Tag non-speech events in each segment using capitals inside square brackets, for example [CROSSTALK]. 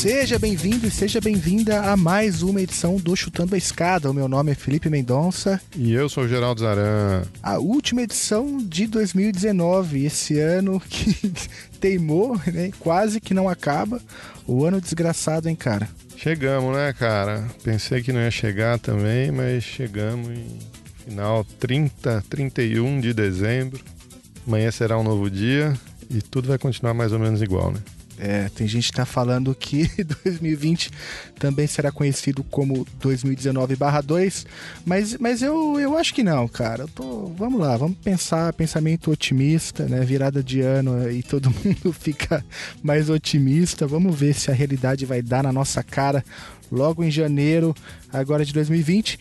Seja bem-vindo e seja bem-vinda a mais uma edição do Chutando a Escada. O meu nome é Felipe Mendonça. E eu sou o Geraldo Zaran. A última edição de 2019, esse ano que [LAUGHS] teimou, né? Quase que não acaba. O ano desgraçado, hein, cara? Chegamos, né, cara? Pensei que não ia chegar também, mas chegamos em final 30, 31 de dezembro. Amanhã será um novo dia e tudo vai continuar mais ou menos igual, né? É, tem gente que tá falando que [LAUGHS] 2020 também será conhecido como 2019/2, mas, mas eu, eu acho que não, cara. Tô, vamos lá, vamos pensar, pensamento otimista, né? Virada de ano e todo [LAUGHS] mundo fica mais otimista. Vamos ver se a realidade vai dar na nossa cara logo em janeiro, agora de 2020.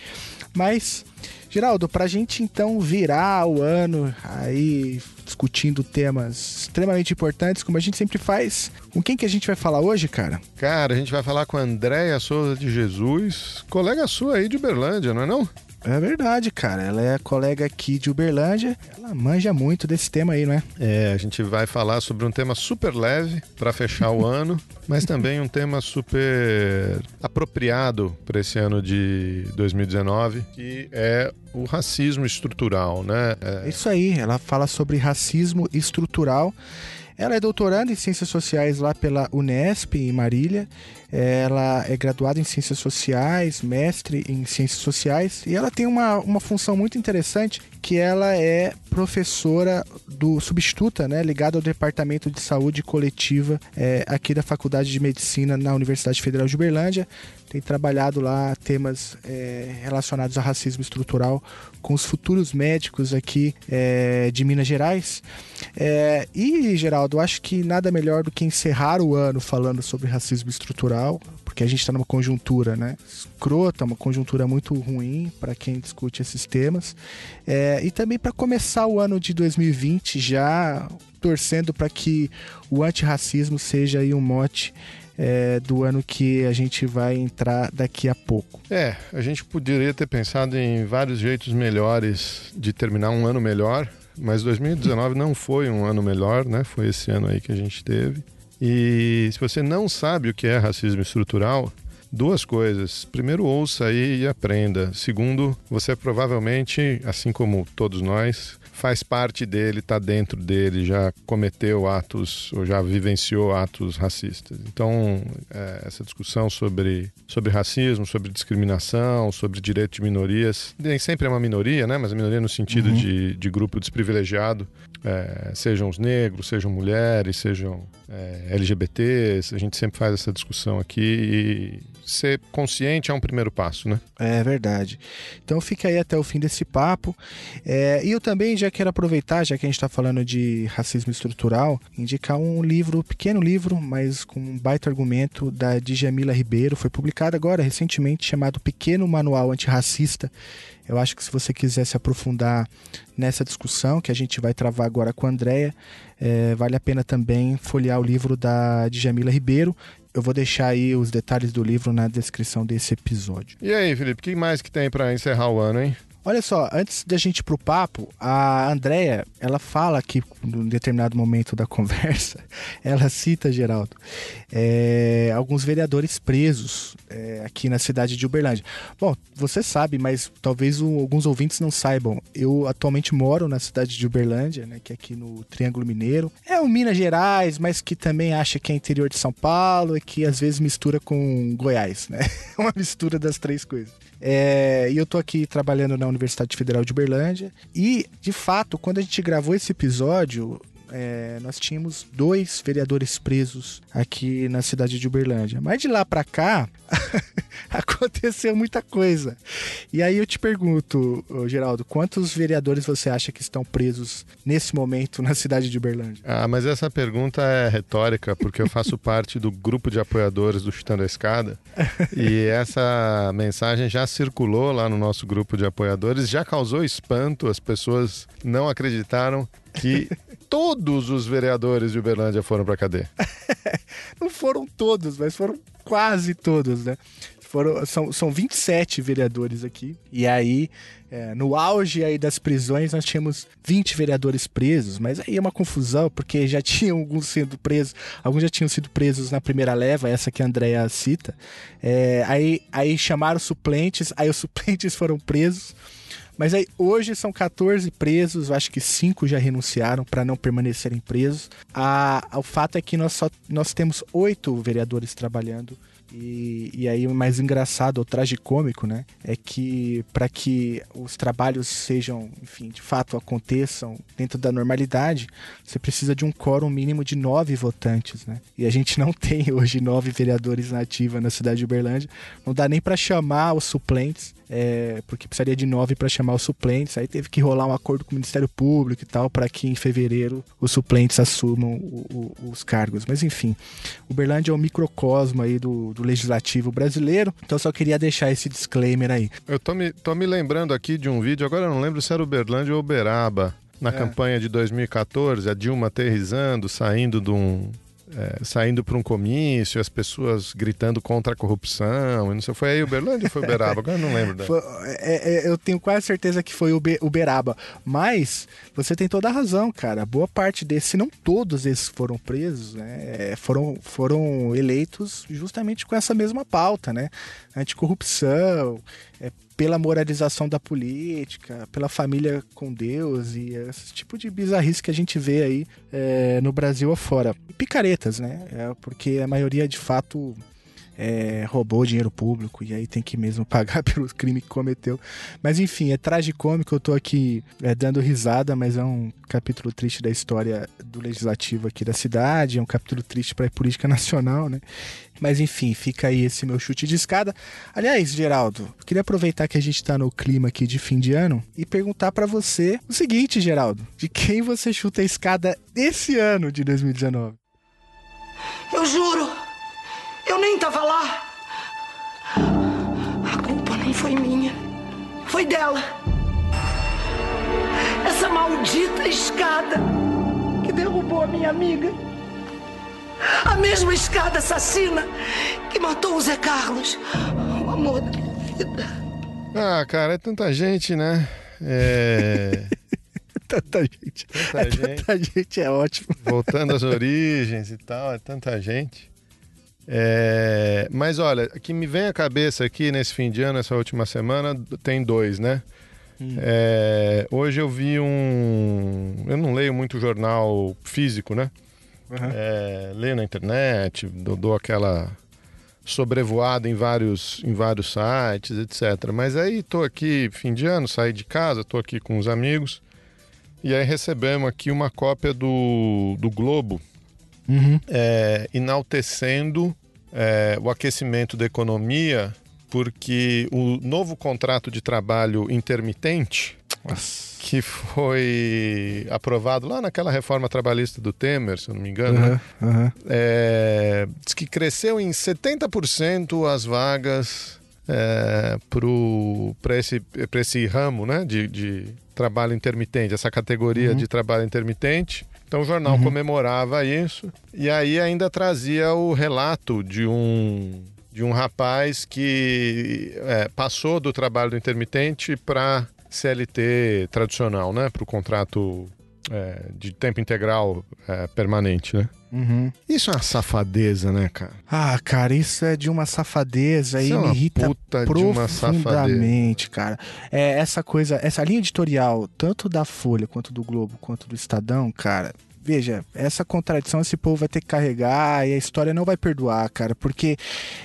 Mas Geraldo, para a gente então virar o ano aí discutindo temas extremamente importantes, como a gente sempre faz, com quem que a gente vai falar hoje, cara? Cara, a gente vai falar com a Andréia Souza de Jesus, colega sua aí de Uberlândia, não é não? É verdade, cara. Ela é colega aqui de Uberlândia. Ela manja muito desse tema aí, não é? É, a gente vai falar sobre um tema super leve para fechar o ano, [LAUGHS] mas também um tema super apropriado para esse ano de 2019, que é o racismo estrutural, né? É... Isso aí. Ela fala sobre racismo estrutural. Ela é doutoranda em Ciências Sociais lá pela Unesp, em Marília. Ela é graduada em Ciências Sociais, mestre em Ciências Sociais. E ela tem uma, uma função muito interessante, que ela é professora do substituta, né, ligada ao Departamento de Saúde Coletiva é, aqui da Faculdade de Medicina na Universidade Federal de Uberlândia tem trabalhado lá temas é, relacionados a racismo estrutural com os futuros médicos aqui é, de Minas Gerais. É, e, Geraldo, acho que nada melhor do que encerrar o ano falando sobre racismo estrutural, porque a gente está numa conjuntura, né? Escrota, uma conjuntura muito ruim para quem discute esses temas. É, e também para começar o ano de 2020 já torcendo para que o antirracismo seja aí um mote é, do ano que a gente vai entrar daqui a pouco. É, a gente poderia ter pensado em vários jeitos melhores de terminar um ano melhor, mas 2019 não foi um ano melhor, né? Foi esse ano aí que a gente teve. E se você não sabe o que é racismo estrutural, duas coisas. Primeiro, ouça aí e aprenda. Segundo, você provavelmente, assim como todos nós, faz parte dele, está dentro dele, já cometeu atos ou já vivenciou atos racistas. Então, é, essa discussão sobre, sobre racismo, sobre discriminação, sobre direito de minorias, nem sempre é uma minoria, né? mas a minoria no sentido uhum. de, de grupo desprivilegiado, é, sejam os negros, sejam mulheres, sejam é, LGBTs, a gente sempre faz essa discussão aqui e ser consciente é um primeiro passo, né? É verdade. Então fica aí até o fim desse papo. É, e eu também já quero aproveitar, já que a gente está falando de racismo estrutural, indicar um livro, pequeno livro, mas com um baita argumento da Djamila Ribeiro. Foi publicado agora recentemente, chamado Pequeno Manual Antirracista. Eu acho que se você quiser se aprofundar nessa discussão que a gente vai travar agora com a Andrea, é, vale a pena também folhear o livro da Djamila Ribeiro. Eu vou deixar aí os detalhes do livro na descrição desse episódio. E aí, Felipe, o que mais que tem para encerrar o ano, hein? Olha só, antes da gente ir pro papo, a Andrea, ela fala que em determinado momento da [LAUGHS] conversa, ela cita, Geraldo, é, alguns vereadores presos é, aqui na cidade de Uberlândia. Bom, você sabe, mas talvez o, alguns ouvintes não saibam. Eu atualmente moro na cidade de Uberlândia, né, que é aqui no Triângulo Mineiro. É um Minas Gerais, mas que também acha que é interior de São Paulo e que às vezes mistura com Goiás, né? [LAUGHS] uma mistura das três coisas. É, e eu tô aqui trabalhando na Universidade Federal de Uberlândia. E, de fato, quando a gente gravou esse episódio, é, nós tínhamos dois vereadores presos aqui na cidade de Uberlândia. Mas de lá para cá, [LAUGHS] aconteceu muita coisa. E aí eu te pergunto, Geraldo, quantos vereadores você acha que estão presos nesse momento na cidade de Uberlândia? Ah, mas essa pergunta é retórica, porque eu faço [LAUGHS] parte do grupo de apoiadores do Chutando a Escada. e essa mensagem já circulou lá no nosso grupo de apoiadores, já causou espanto, as pessoas não acreditaram que [LAUGHS] todos os vereadores de Uberlândia foram para cadeia. [LAUGHS] Não foram todos, mas foram quase todos, né? Foram, são, são 27 vereadores aqui. E aí, é, no auge aí das prisões, nós tínhamos 20 vereadores presos, mas aí é uma confusão, porque já [LAUGHS] tinham alguns sendo presos, alguns já tinham sido presos na primeira leva, essa que a Andrea cita. É, aí, aí chamaram suplentes, aí os [LAUGHS] suplentes foram presos. Mas aí hoje são 14 presos, acho que 5 já renunciaram para não permanecerem presos. A, o fato é que nós, só, nós temos oito vereadores trabalhando e, e aí o mais engraçado, o tragicômico, né? É que para que os trabalhos sejam, enfim, de fato aconteçam dentro da normalidade, você precisa de um quórum mínimo de nove votantes, né? E a gente não [LAUGHS] tem hoje nove vereadores na ativa na cidade de Uberlândia. Não dá nem para chamar os suplentes é, porque precisaria de nove para chamar os suplentes. Aí teve que rolar um acordo com o Ministério Público e tal, para que em fevereiro os suplentes assumam o, o, os cargos. Mas enfim, Uberlândia é um microcosmo aí do, do legislativo brasileiro, então eu só queria deixar esse disclaimer aí. Eu tô me, tô me lembrando aqui de um vídeo, agora eu não lembro se era Uberlândia ou Uberaba. Na é. campanha de 2014, a Dilma aterrizando, saindo de um, é, saindo para um comício, as pessoas gritando contra a corrupção. Não sei, foi aí Uberlândia ou foi Uberaba? Agora não lembro. Foi, é, é, eu tenho quase certeza que foi Uberaba. Mas você tem toda a razão, cara. Boa parte desses, se não todos esses foram presos, né, é, foram, foram eleitos justamente com essa mesma pauta, né? Anticorrupção, é, pela moralização da política, pela família com Deus e esse tipo de bizarrice que a gente vê aí é, no Brasil afora. E picaretas, né? É, porque a maioria de fato é, roubou dinheiro público e aí tem que mesmo [LAUGHS] pagar pelo crime que cometeu. Mas enfim, é tragicômico, eu tô aqui é, dando risada, mas é um capítulo triste da história do legislativo aqui da cidade, é um capítulo triste para a política nacional, né? Mas enfim, fica aí esse meu chute de escada. Aliás, Geraldo, queria aproveitar que a gente tá no clima aqui de fim de ano e perguntar para você o seguinte, Geraldo: de quem você chuta a escada esse ano de 2019? Eu juro, eu nem tava lá. A culpa nem foi minha, foi dela. Essa maldita escada que derrubou a minha amiga. A mesma escada assassina que matou o Zé Carlos, o amor da minha vida. Ah, cara, é tanta gente, né? É. [LAUGHS] tanta gente. Tanta, é, gente. tanta gente é ótimo. Voltando às origens e tal, é tanta gente. É... Mas olha, que me vem à cabeça aqui nesse fim de ano, essa última semana, tem dois, né? Hum. É... Hoje eu vi um. Eu não leio muito jornal físico, né? uhum. é, ler na internet, dou, dou, aquela sobrevoada em vários, em vários sites, etc. Mas aí estou aqui, fim de ano, saí de casa, estou aqui com os amigos, e aí recebemos aqui uma cópia do, do Globo, uhum. é, enaltecendo é, o aquecimento da economia, porque o novo contrato de trabalho intermitente. Que foi aprovado lá naquela reforma trabalhista do Temer, se eu não me engano. Uhum, né? uhum. É, diz que cresceu em 70% as vagas é, para esse, esse ramo né, de, de trabalho intermitente, essa categoria uhum. de trabalho intermitente. Então o jornal uhum. comemorava isso e aí ainda trazia o relato de um de um rapaz que é, passou do trabalho do intermitente para CLT tradicional, né? Para o contrato é, de tempo integral é, permanente, né? Uhum. Isso é uma safadeza, né, cara? Ah, cara, isso é de uma safadeza isso e é me irrita profundamente, cara. É essa coisa, essa linha editorial, tanto da Folha quanto do Globo quanto do Estadão, cara. Veja, essa contradição esse povo vai ter que carregar e a história não vai perdoar, cara, porque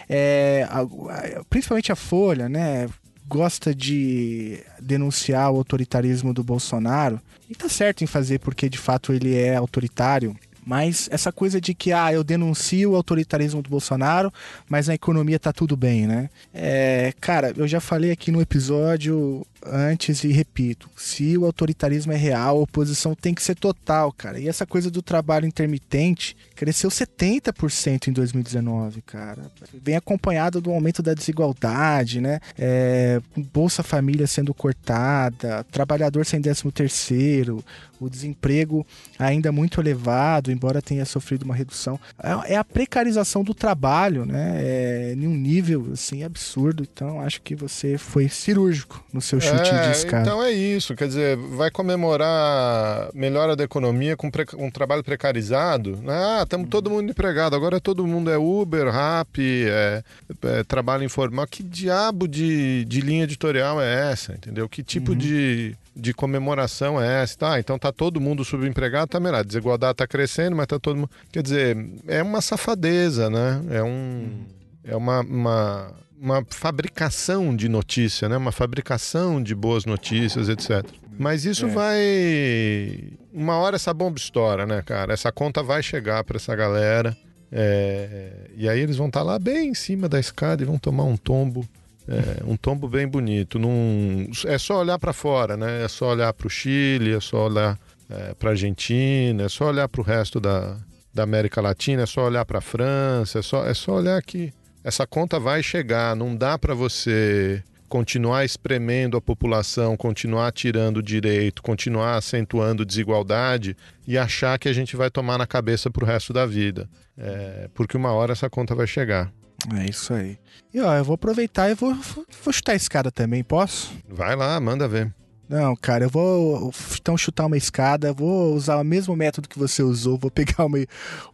é, a, a, principalmente a Folha, né? gosta de denunciar o autoritarismo do Bolsonaro, e tá certo em fazer porque de fato ele é autoritário, mas essa coisa de que, ah, eu denuncio o autoritarismo do Bolsonaro, mas na economia tá tudo bem, né? É, cara, eu já falei aqui no episódio antes e repito, se o autoritarismo é real, a oposição tem que ser total, cara. E essa coisa do trabalho intermitente cresceu 70% em 2019, cara. Vem acompanhado do aumento da desigualdade, né? É, Bolsa Família sendo cortada, trabalhador sem décimo terceiro, o desemprego ainda muito elevado, embora tenha sofrido uma redução. É, é a precarização do trabalho, né? É, em um nível assim absurdo. Então acho que você foi cirúrgico no seu chute é, de escada. Então é isso, quer dizer, vai comemorar melhora da economia com um trabalho precarizado. Ah, estamos todo mundo empregado, agora todo mundo é Uber, Rap, é, é trabalho informal. Que diabo de, de linha editorial é essa, entendeu? Que tipo uhum. de de comemoração é essa? Tá, então tá todo mundo subempregado, tá melhor. A desigualdade tá crescendo, mas tá todo mundo. Quer dizer, é uma safadeza, né? É um. É uma, uma, uma fabricação de notícia, né? Uma fabricação de boas notícias, etc. Mas isso é. vai. Uma hora essa bomba estoura, né, cara? Essa conta vai chegar para essa galera. É... E aí eles vão estar tá lá bem em cima da escada e vão tomar um tombo é, um tombo bem bonito. Num, é só olhar para fora, né? É só olhar para o Chile, é só olhar é, para a Argentina, é só olhar para o resto da, da América Latina, é só olhar para a França, é só, é só olhar que essa conta vai chegar. Não dá para você continuar espremendo a população, continuar tirando direito, continuar acentuando desigualdade e achar que a gente vai tomar na cabeça para o resto da vida. É, porque uma hora essa conta vai chegar. É isso aí. E ó, eu vou aproveitar e vou, vou chutar a escada também, posso? Vai lá, manda ver. Não, cara, eu vou então chutar uma escada, vou usar o mesmo método que você usou, vou pegar uma,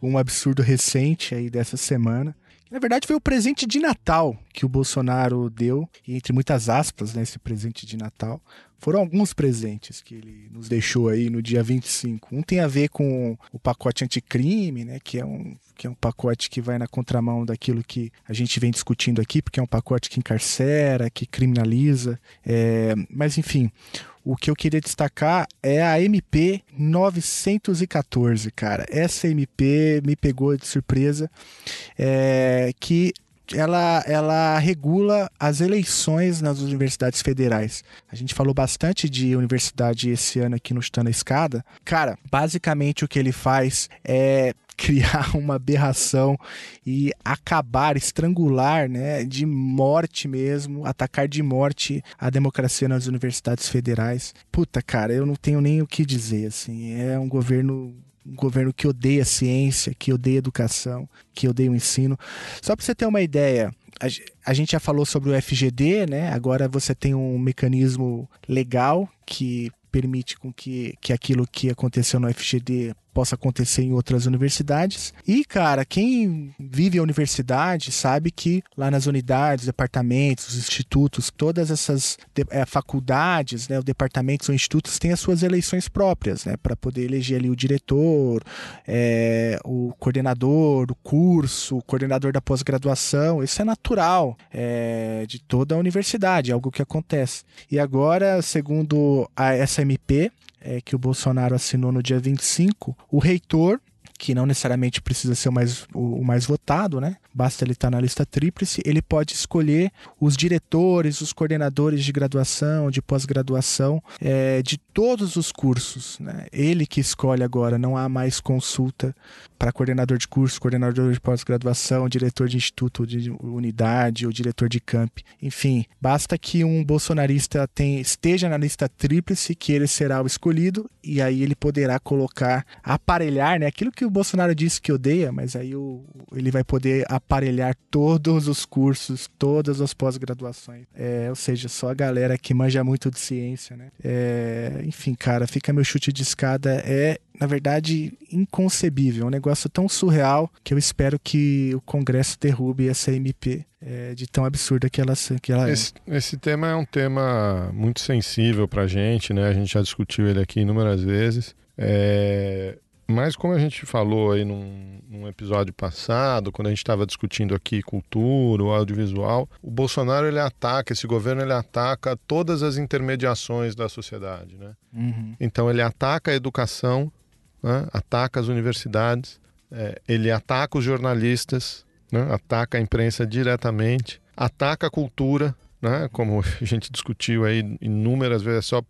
um absurdo recente aí dessa semana. Na verdade, foi o presente de Natal que o Bolsonaro deu, e entre muitas aspas, né, esse presente de Natal, foram alguns presentes que ele nos deixou aí no dia 25. Um tem a ver com o pacote anticrime, né, que é um que é um pacote que vai na contramão daquilo que a gente vem discutindo aqui, porque é um pacote que encarcera, que criminaliza. É, mas, enfim, o que eu queria destacar é a MP 914, cara. Essa MP me pegou de surpresa, é, que ela, ela regula as eleições nas universidades federais. A gente falou bastante de universidade esse ano aqui no Chutando Escada. Cara, basicamente o que ele faz é [LAUGHS] criar uma aberração e acabar, estrangular, né, de morte mesmo, atacar de morte a democracia nas universidades federais. Puta, cara, eu não tenho nem o que dizer, assim, é um governo um governo que odeia ciência, que odeia educação, que odeia o ensino. Só para você ter uma ideia, a, gente já falou sobre o FGD, né? Agora você tem um mecanismo legal que permite com que, que aquilo que aconteceu no FGD possa acontecer em outras universidades. E, cara, quem vive a universidade sabe que lá nas unidades, departamentos, institutos, todas essas é, faculdades, né, os departamentos ou institutos têm as suas eleições próprias, né, para poder eleger ali o diretor, é, o coordenador do curso, o coordenador da pós-graduação. Isso é natural é, de toda a universidade, é algo que acontece. E agora, segundo a SMP, é, que o Bolsonaro assinou no dia 25, o reitor que não necessariamente precisa ser o mais, o, mais votado, né? Basta ele estar na lista tríplice, ele pode escolher os diretores, os coordenadores de graduação, de pós-graduação, é, de todos os cursos. Né? Ele que escolhe agora, não há mais consulta para coordenador de curso, coordenador de pós-graduação, diretor de instituto, de unidade ou diretor de camp. Enfim, basta que um bolsonarista tem, esteja na lista tríplice que ele será o escolhido e aí ele poderá colocar, aparelhar, né? Aquilo que o Bolsonaro disse que odeia, mas aí o, ele vai poder aparelhar todos os cursos, todas as pós-graduações. É, ou seja, só a galera que manja muito de ciência, né? É, enfim, cara, fica meu chute de escada. É, na verdade, inconcebível. É um negócio tão surreal que eu espero que o Congresso derrube essa MP é, de tão absurda que ela, que ela esse, é. Esse tema é um tema muito sensível pra gente, né? A gente já discutiu ele aqui inúmeras vezes. É, mas como a gente falou aí num, num episódio passado, quando a gente estava discutindo aqui cultura, o audiovisual, o Bolsonaro ele ataca, esse governo ele ataca todas as intermediações da sociedade, né? Uhum. Então ele ataca a educação, né? ataca as universidades, é, ele ataca os jornalistas, né? ataca a imprensa diretamente, ataca a cultura, né? Como [LAUGHS] a gente discutiu aí inúmeras vezes, é só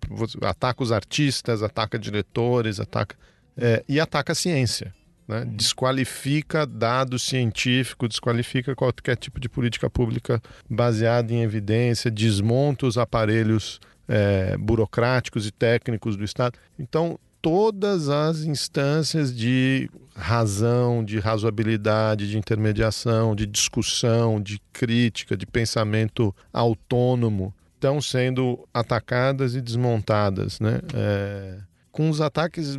ataca os artistas, ataca diretores, ataca é, e ataca a ciência. Né? Desqualifica dados científicos, desqualifica qualquer tipo de política pública baseada em evidência, desmonta os aparelhos é, burocráticos e técnicos do Estado. Então, todas as instâncias de razão, de razoabilidade, de intermediação, de discussão, de crítica, de pensamento autônomo estão sendo atacadas e desmontadas, né? É, com os ataques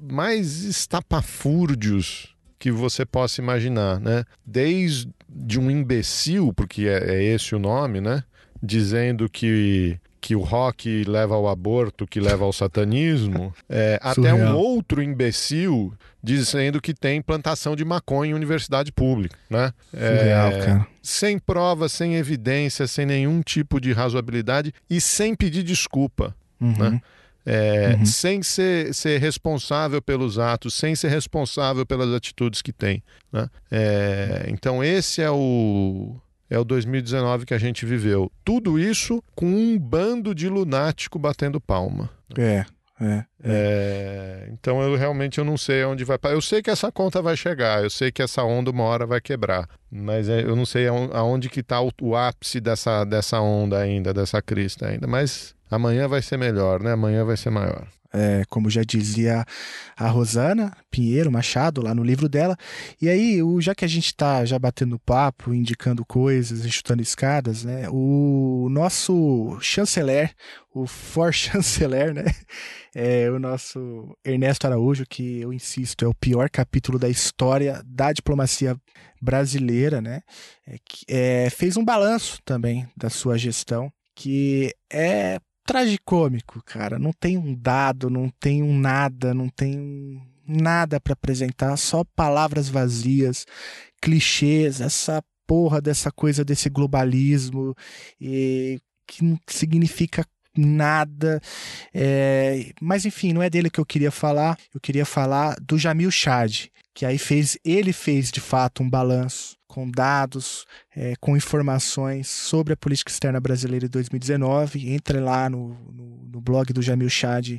mais estapafúrdios que você possa imaginar, né? Desde um imbecil, porque é, é esse o nome, né? Dizendo que que o rock leva ao aborto, que leva ao satanismo, [LAUGHS] é, até um outro imbecil dizendo que tem plantação de maconha em universidade pública, né? Surreal, é, cara. Sem prova, sem evidência, sem nenhum tipo de razoabilidade e sem pedir desculpa, uhum. né? É, uhum. sem ser, ser responsável pelos atos, sem ser responsável pelas atitudes que tem. Né? É, então, esse é o, é o 2019 que a gente viveu. Tudo isso com um bando de lunático batendo palma. É. É, é. é, então eu realmente eu não sei onde vai. Eu sei que essa conta vai chegar, eu sei que essa onda uma hora vai quebrar, mas é, eu não sei aonde que está o, o, ápice dessa, dessa onda ainda, dessa crista ainda. Mas amanhã vai ser melhor, né? Amanhã vai ser maior é, como já dizia a Rosana Pinheiro Machado lá no livro dela. E aí, o, já que a gente está já batendo papo, indicando coisas, chutando escadas, né? O nosso chanceler, o for [LAUGHS] chanceler, né? É o nosso Ernesto Araújo, que eu insisto, é o pior capítulo da história da diplomacia brasileira, né? É, é, fez um balanço também da sua gestão, que é tragicômico, cara. Não tem um dado, não tem um nada, não tem nada para apresentar, só palavras vazias, clichês, essa porra dessa coisa desse globalismo e que não significa nada. É, mas enfim, não é dele que eu queria falar. Eu queria falar do Jamil Chad, que aí fez, ele fez de fato um balanço com dados, é, com informações sobre a política externa brasileira de 2019. Entre lá no, no, no blog do Jamil Chad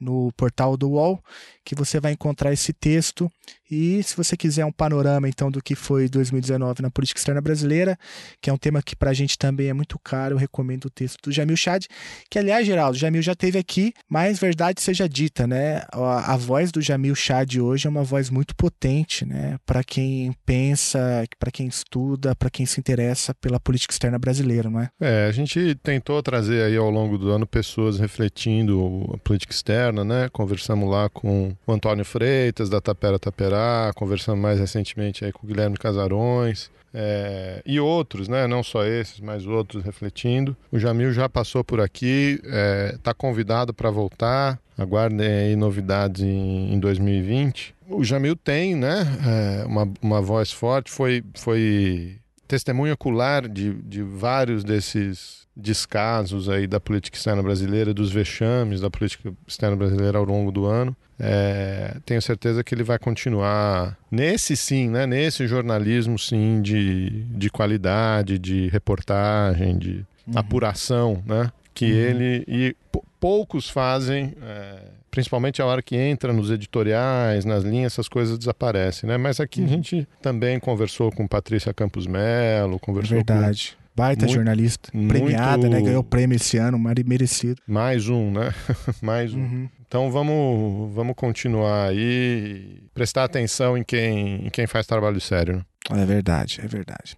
no portal do UOL, que você vai encontrar esse texto. E se você quiser um panorama então do que foi 2019 na política externa brasileira, que é um tema que para a gente também é muito caro, eu recomendo o texto do Jamil Chad, que aliás, Geraldo, Jamil já teve aqui, mas verdade seja dita, né? A, a voz do Jamil Chad hoje é uma voz muito potente, né? Para quem pensa, para quem estuda, para quem se interessa pela política externa brasileira, não é? É, a gente tentou trazer aí ao longo do ano pessoas refletindo a política externa, né? Conversamos lá com o Antônio Freitas, da Tapera Taperá, conversamos mais recentemente aí com o Guilherme Casarões. É, e outros, né? não só esses, mas outros refletindo. O Jamil já passou por aqui, está é, convidado para voltar. Aguardem aí novidades em, em 2020. O Jamil tem né, é, uma, uma voz forte, foi, foi testemunha ocular de, de vários desses descasos aí da política externa brasileira, dos vexames da política externa brasileira ao longo do ano. É, tenho certeza que ele vai continuar nesse sim, né? Nesse jornalismo sim de, de qualidade, de reportagem, de uhum. apuração, né? Que uhum. ele e poucos fazem. É, principalmente a hora que entra nos editoriais, nas linhas, essas coisas desaparecem, né? Mas aqui uhum. a gente também conversou com Patrícia Campos Melo, conversou Verdade. com Baita muito, jornalista, premiada, muito... né? Ganhou prêmio esse ano, merecido. Mais um, né? [LAUGHS] Mais um. Uhum. Então vamos, vamos continuar aí, prestar atenção em quem, em quem faz trabalho sério. Né? É verdade, é verdade.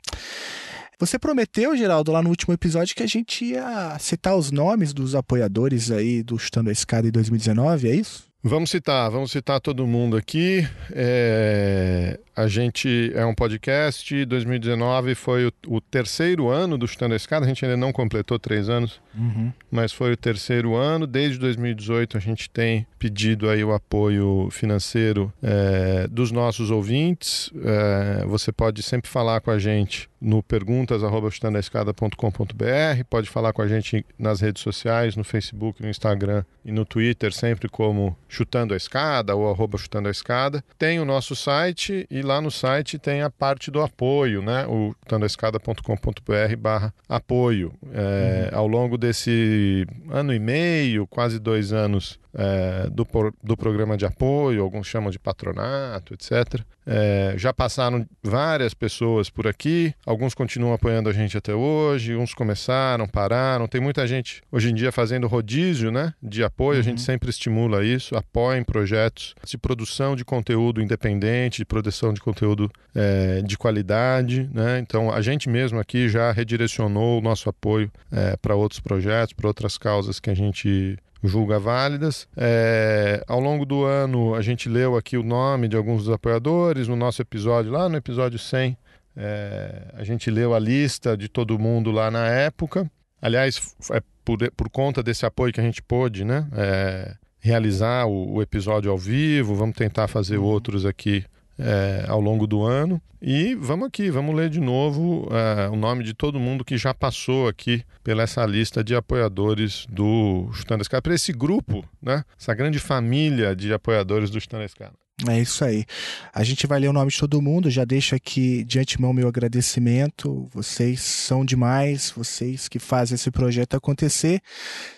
Você prometeu, Geraldo, lá no último episódio que a gente ia citar os nomes dos apoiadores aí do Chutando a Escada em 2019, é isso? Vamos citar, vamos citar todo mundo aqui. É, a gente é um podcast. 2019 foi o, o, terceiro ano do Chutando a Escada. A gente ainda não completou três anos, uhum. mas foi o terceiro ano. Desde 2018 a gente tem pedido aí o apoio financeiro é, dos nossos ouvintes. É, você pode sempre falar com a gente no perguntas@chutandoaescada.com.br, pode falar com a gente nas redes sociais, no Facebook, no Instagram e no Twitter, sempre como Chutando a Escada ou arroba Chutando a Escada. Tem o nosso site e lá no site tem a parte do apoio, né? O chutandoaescada.com.br barra apoio. É, uhum. Ao longo desse ano e meio, quase dois anos é, do, do programa de apoio, alguns chamam de patronato, etc. É, já passaram várias pessoas por aqui, alguns continuam apoiando a gente até hoje, uns começaram, pararam. Tem muita gente hoje em dia fazendo rodízio né, de apoio, uhum. a gente uhum. sempre estimula isso, apoiem projetos de produção de conteúdo independente, de produção de conteúdo é, de qualidade. Né? Então a gente mesmo aqui já redirecionou o nosso apoio é, para outros projetos, para outras causas que a gente julga válidas. É, ao longo do ano, a gente leu aqui o nome de alguns dos apoiadores. No nosso episódio, lá no episódio 100, é, a gente leu a lista de todo mundo lá na época. Aliás, é por, por conta desse apoio que a gente pôde né, é, realizar o, o, episódio ao vivo. Vamos tentar fazer uhum. outros aqui é, ao longo do ano. E vamos aqui, vamos ler de novo é, o nome de todo mundo que já passou aqui pela essa lista de apoiadores do Chutando Escada, para esse grupo, né? essa grande família de apoiadores do Chutando Escada. É isso aí. A gente vai ler o nome de todo mundo. Já deixo aqui de antemão meu agradecimento. Vocês são demais, vocês que fazem esse projeto acontecer.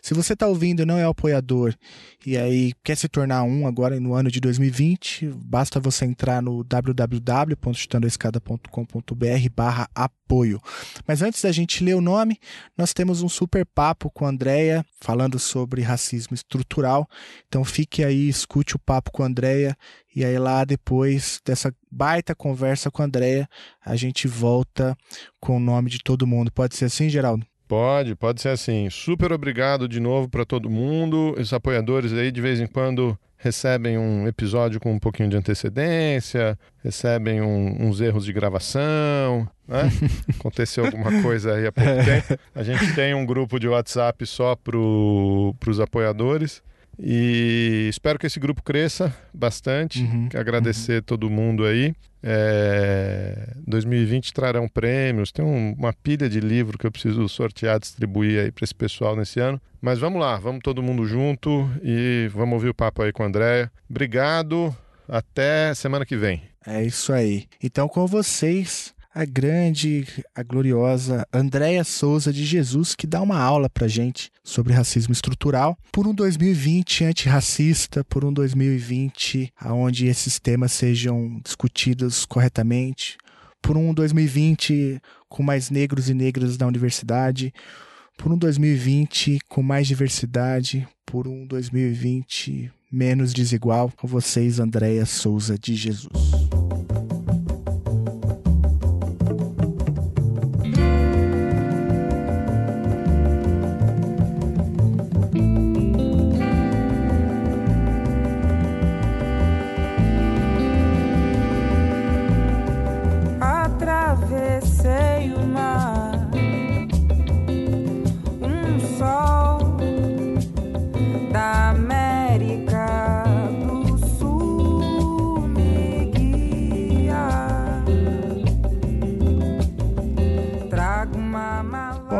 Se você está ouvindo e não é apoiador e aí quer se tornar um agora no ano de 2020, basta você entrar no www.chutandoescada.com.br barra apoio. Mas antes da gente ler o nome, nós temos um super papo com a Andrea falando sobre racismo estrutural. Então fique aí, escute o papo com a Andrea e aí lá depois dessa baita conversa com a Andrea, a gente volta com o nome de todo mundo. Pode ser assim, Geraldo? Pode, pode ser assim. Super obrigado de novo para todo mundo. Os apoiadores aí de vez em quando recebem um episódio com um pouquinho de antecedência, recebem um, uns erros de gravação, né? [LAUGHS] Aconteceu alguma coisa aí há pouco tempo. A gente tem um grupo de WhatsApp só para os apoiadores. E espero que esse grupo cresça bastante. Uhum, Agradecer uhum. todo mundo aí. É, 2020 trarão prêmios. Tem um, uma pilha de livro que eu preciso sortear, distribuir aí para esse pessoal nesse ano. Mas vamos lá, vamos todo mundo junto e vamos ouvir o papo aí com a Andréia. Obrigado. Até semana que vem. É isso aí. Então, com vocês, a grande, a gloriosa Andréia Souza de Jesus, que dá uma aula pra gente sobre racismo estrutural, por um 2020 antirracista, por um 2020 onde esses temas sejam discutidos corretamente, por um 2020 com mais negros e negras na universidade, por um 2020 com mais diversidade, por um 2020 menos desigual. Com vocês, Andréia Souza de Jesus.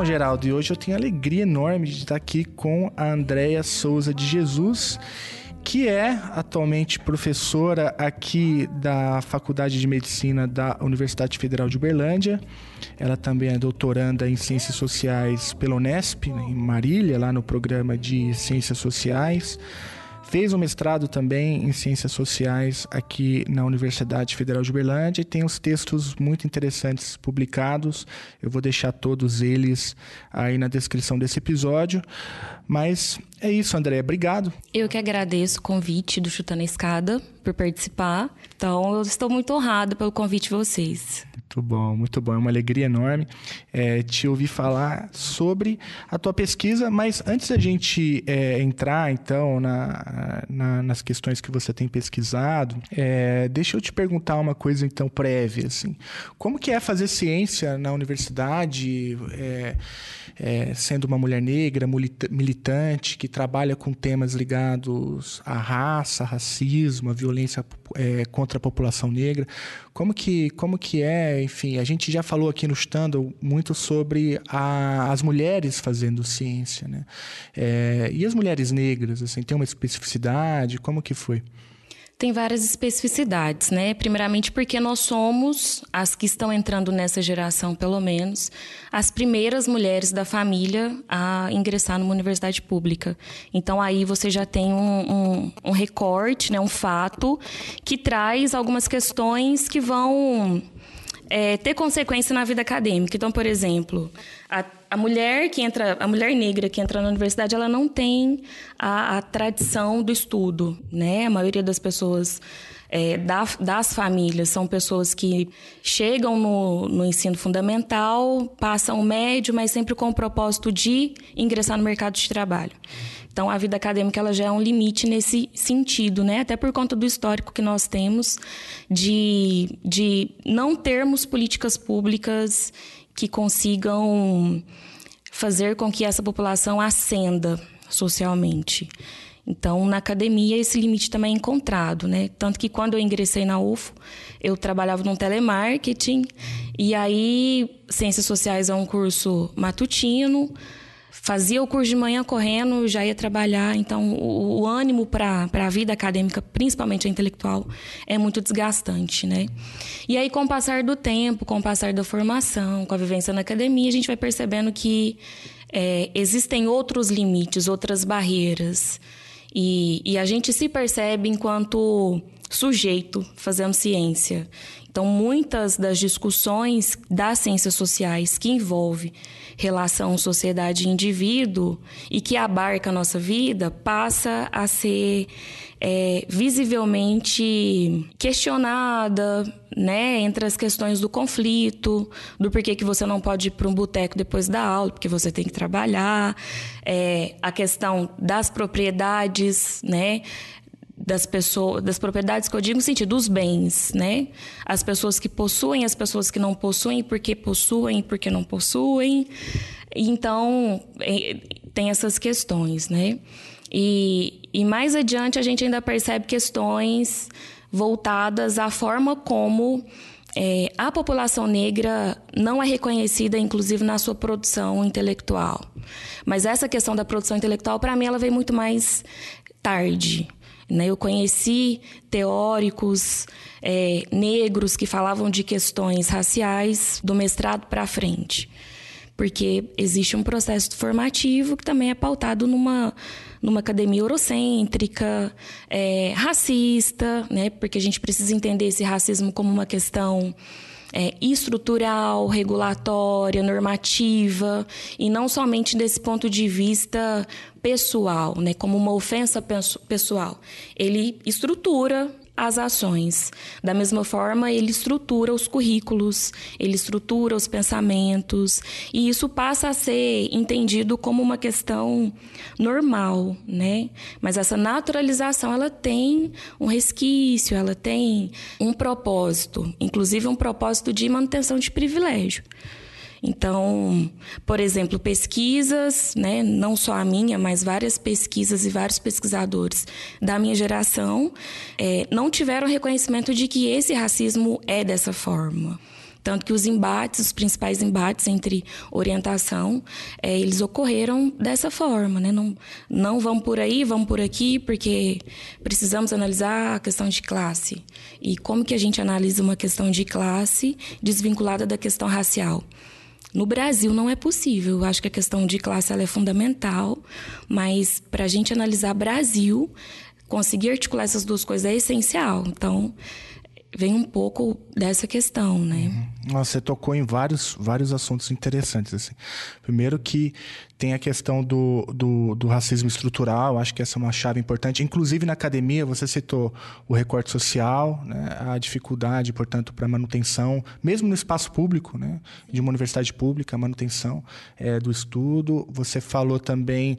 Geraldo, e hoje eu tenho alegria enorme de estar aqui com a Andréia Souza de Jesus, que é atualmente professora aqui da Faculdade de Medicina da Universidade Federal de Uberlândia. Ela também é doutoranda em Ciências Sociais pela Unesp, né, em Marília, lá no programa de Ciências Sociais. Fez um mestrado também em Ciências Sociais aqui na Universidade Federal de Uberlândia e tem uns textos muito interessantes publicados. Eu vou deixar todos eles aí na descrição desse episódio. Mas é isso, André. Obrigado. Eu que agradeço o convite do Chutando a Escada por participar. Então, eu estou muito honrado pelo convite de vocês. Muito bom, muito bom. É uma alegria enorme é, te ouvir falar sobre a tua pesquisa, mas antes da gente é, entrar, então, na, na, nas questões que você tem pesquisado, é, deixa eu te perguntar uma coisa, então, prévia, assim. Como que é fazer ciência na universidade, é, é, sendo uma mulher negra, militante, que trabalha com temas ligados à raça, racismo, à violência é, contra a população negra? Como que, como que é enfim, a gente já falou aqui no Standard muito sobre a, as mulheres fazendo ciência, né? É, e as mulheres negras, assim, tem uma especificidade? Como que foi? Tem várias especificidades, né? Primeiramente porque nós somos, as que estão entrando nessa geração, pelo menos, as primeiras mulheres da família a ingressar numa universidade pública. Então aí você já tem um, um, um recorte, né? um fato, que traz algumas questões que vão é, ter consequência na vida acadêmica. Então, por exemplo, a, a, mulher que entra, a mulher negra que entra na universidade, ela não tem a, a tradição do estudo, né? A maioria das pessoas é, da, das famílias são pessoas que chegam no, no ensino fundamental, passam o médio, mas sempre com o propósito de ingressar no mercado de trabalho. Então, a vida acadêmica ela já é um limite nesse sentido, né? Até por conta do histórico que nós temos de, de não termos políticas públicas que consigam fazer com que essa população ascenda socialmente. Então, na academia, esse limite também é encontrado, né? Tanto que quando eu ingressei na UFO, eu trabalhava no telemarketing, e aí, Ciências Sociais é um curso matutino, fazia o curso de manhã correndo, já ia trabalhar. Então, o, o ânimo para a vida acadêmica, principalmente a intelectual, é muito desgastante, né? E aí, com o passar do tempo, com o passar da formação, com a vivência na academia, a gente vai percebendo que é, existem outros limites, outras barreiras. E, e a gente se percebe enquanto sujeito fazendo ciência. Então, muitas das discussões das ciências sociais que envolve relação sociedade indivíduo e que abarca a nossa vida passa a ser é, visivelmente questionada, né, entre as questões do conflito, do porquê que você não pode ir para um boteco depois da aula, porque você tem que trabalhar, é, a questão das propriedades, né, das pessoas, das propriedades que eu digo no sentido dos bens, né? As pessoas que possuem, as pessoas que não possuem, porque possuem, porque não possuem. Então, é, tem essas questões, né? E, e mais adiante a gente ainda percebe questões voltadas à forma como é, a população negra não é reconhecida, inclusive, na sua produção intelectual. Mas essa questão da produção intelectual, para mim, ela veio muito mais tarde. Né? Eu conheci teóricos é, negros que falavam de questões raciais do mestrado para frente, porque existe um processo formativo que também é pautado numa numa academia eurocêntrica, é, racista, né? Porque a gente precisa entender esse racismo como uma questão é, estrutural, regulatória, normativa, e não somente desse ponto de vista pessoal, né, como uma ofensa pessoal. Ele estrutura as ações. Da mesma forma, ele estrutura os currículos, ele estrutura os pensamentos, e isso passa a ser entendido como uma questão normal, né? Mas essa naturalização, ela tem um resquício, ela tem um propósito, inclusive um propósito de manutenção de privilégio. Então, por exemplo, pesquisas, né, não só a minha, mas várias pesquisas e vários pesquisadores da minha geração é, não tiveram reconhecimento de que esse racismo é dessa forma. Tanto que os embates, os principais embates entre orientação, é, eles ocorreram dessa forma, né? Não, não vamos por aí, vamos por aqui, porque precisamos analisar a questão de classe. E como que a gente analisa uma questão de classe desvinculada da questão racial? No Brasil não é possível. Eu acho que a questão de classe é fundamental, mas para a gente analisar Brasil, conseguir articular essas duas coisas é essencial. Então, vem um pouco dessa questão, né? Uhum. Nossa, você tocou em vários, vários assuntos interessantes. Assim. Primeiro que tem a questão do, do, do, racismo estrutural, acho que essa é uma chave importante. Inclusive na academia, você citou o recorte social, né? a dificuldade, portanto, para manutenção, mesmo no espaço público, né? de uma universidade pública, a manutenção é, do estudo. Você falou também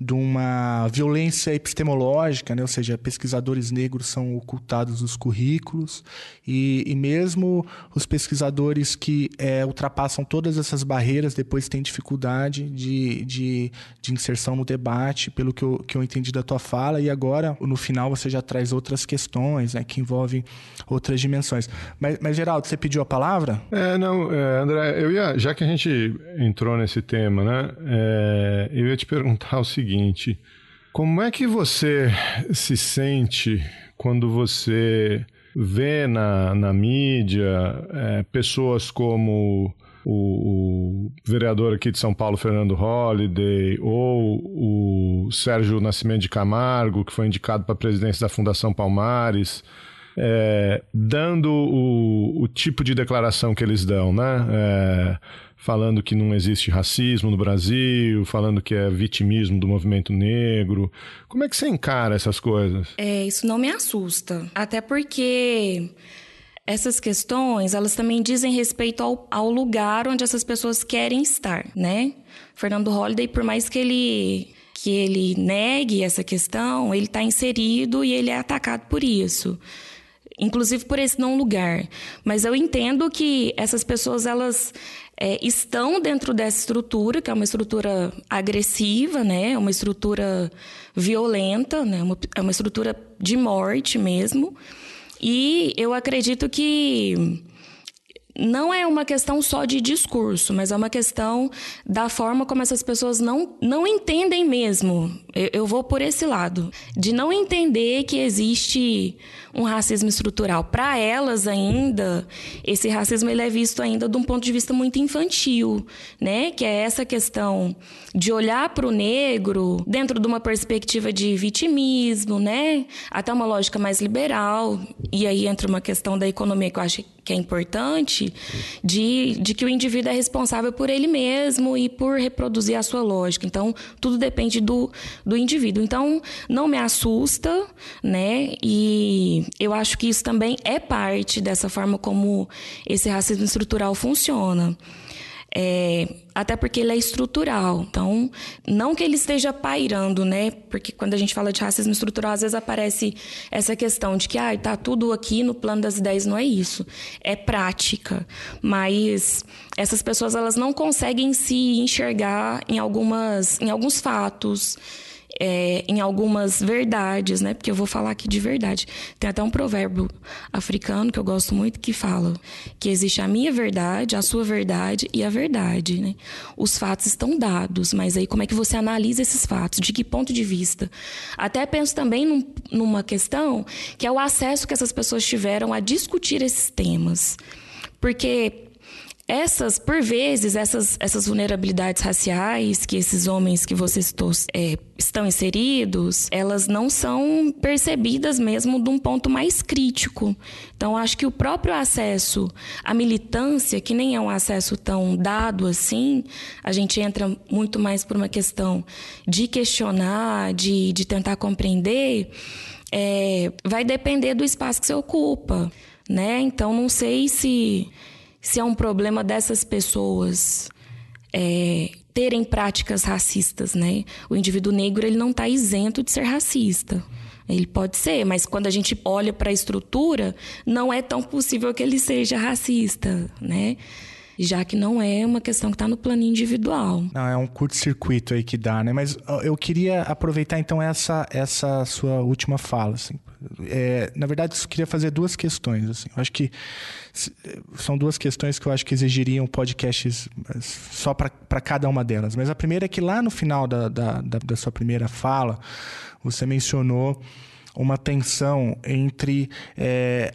de uma violência epistemológica, né? ou seja, pesquisadores negros são ocultados nos currículos, e, e mesmo os pesquisadores que é, ultrapassam todas essas barreiras depois têm dificuldade de de, de, inserção no debate, pelo que eu, que eu entendi da tua fala, e agora, no final, você já traz outras questões, né, que envolvem outras dimensões. Mas, mas Geraldo, você pediu a palavra? É, não, é, André, eu ia, já que a gente entrou nesse tema, né, é, eu ia te perguntar o seguinte, como é que você se sente quando você vê na, na mídia é, pessoas como o, o, vereador aqui de São Paulo, Fernando Holliday, ou o Sérgio Nascimento de Camargo, que foi indicado para a presidência da Fundação Palmares, é, dando o, o, tipo de declaração que eles dão, né? É, falando que não existe racismo no Brasil, falando que é vitimismo do movimento negro. Como é que você encara essas coisas? É, isso não me assusta. Até porque essas questões, elas também dizem respeito ao, ao lugar onde essas pessoas querem estar, né? Fernando Holliday, por mais que ele que ele negue essa questão, ele está inserido e ele é atacado por isso inclusive por esse não lugar. Mas eu entendo que essas pessoas elas é, estão dentro dessa estrutura, que é uma estrutura agressiva, né? uma estrutura violenta, né? uma, é uma estrutura de morte mesmo. E eu acredito que não é uma questão só de discurso, mas é uma questão da forma como essas pessoas não, não entendem mesmo. Eu, eu vou por esse lado, de não entender que existe um racismo estrutural. Para elas ainda, esse racismo ele é visto ainda de um ponto de vista muito infantil, né? Que é essa questão de olhar para o negro dentro de uma perspectiva de vitimismo, né? Até uma lógica mais liberal. E aí entra uma questão da economia que eu acho que é importante, de, de que o indivíduo é responsável por ele mesmo e por reproduzir a sua lógica. Então, tudo depende do, do indivíduo. Então, não me assusta, né? E eu acho que isso também é parte dessa forma como esse racismo estrutural funciona. É, até porque ele é estrutural. Então, não que ele esteja pairando, né? Porque quando a gente fala de racismo estrutural, às vezes aparece essa questão de que ah, tá tudo aqui no plano das ideias. Não é isso. É prática. Mas essas pessoas elas não conseguem se enxergar em algumas, em alguns fatos é, em algumas verdades, né? Porque eu vou falar aqui de verdade. Tem até um provérbio africano que eu gosto muito que fala que existe a minha verdade, a sua verdade e a verdade, né? Os fatos estão dados, mas aí como é que você analisa esses fatos? De que ponto de vista? Até penso também num, numa questão que é o acesso que essas pessoas tiveram a discutir esses temas. Porque essas, por vezes, essas, essas vulnerabilidades raciais que esses homens que você citou é, estão inseridos, elas não são percebidas mesmo de um ponto mais crítico. Então, acho que o próprio acesso à militância, que nem é um acesso tão dado assim, a gente entra muito mais por uma questão de questionar, de, de tentar compreender, é, vai depender do espaço que você ocupa. Né? Então, não sei se se é um problema dessas pessoas é, terem práticas racistas, né? O indivíduo negro ele não está isento de ser racista. Ele pode ser, mas quando a gente olha para a estrutura, não é tão possível que ele seja racista, né? já que não é uma questão que está no plano individual. Não, é um curto-circuito aí que dá, né? Mas eu queria aproveitar então essa, essa sua última fala, assim. É, na verdade, eu queria fazer duas questões, assim. Eu acho que são duas questões que eu acho que exigiriam podcasts só para cada uma delas. Mas a primeira é que lá no final da, da, da, da sua primeira fala, você mencionou uma tensão entre é,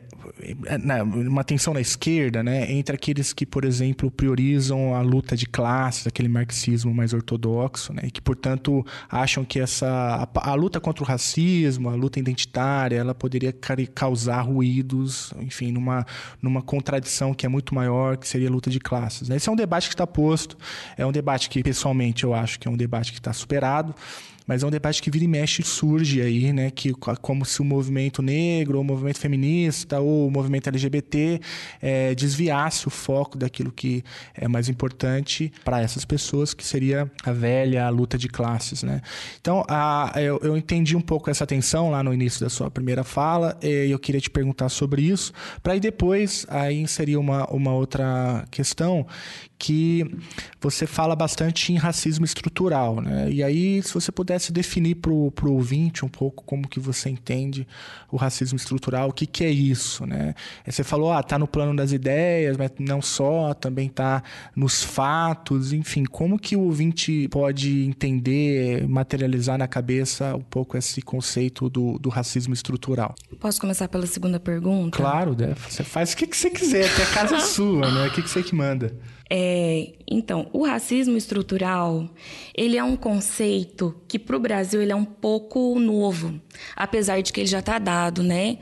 uma tensão na esquerda, né, entre aqueles que, por exemplo, priorizam a luta de classes, aquele marxismo mais ortodoxo, né, e que, portanto, acham que essa a, a, luta contra o racismo, a luta identitária, ela poderia causar ruídos, enfim, numa, numa contradição que é muito maior, que seria a luta de classes. Né? Esse é um debate que está posto, é um debate que, pessoalmente, eu acho que é um debate que está superado mas é um debate que vira e mexe surge aí, né? Que, como se o movimento negro, o movimento feminista, ou o movimento LGBT é, desviasse o foco daquilo que é mais importante para essas pessoas, que seria a velha luta de classes, né? Então, a, eu, eu entendi um pouco essa tensão lá no início da sua primeira fala, e eu queria te perguntar sobre isso, para aí depois aí inserir uma, uma outra questão que você fala bastante em racismo estrutural, né? E aí, se você pudesse definir para o ouvinte um pouco como que você entende o racismo estrutural, o que, que é isso, né? Você falou, ah, tá no plano das ideias, mas não só, também tá nos fatos, enfim, como que o ouvinte pode entender, materializar na cabeça um pouco esse conceito do, do racismo estrutural? Posso começar pela segunda pergunta? Claro, né? Você faz o que, que você quiser, até a casa é [LAUGHS] sua, né? O que, que você que manda? É, então, o racismo estrutural, ele é um conceito que para o Brasil ele é um pouco novo, apesar de que ele já está dado, né?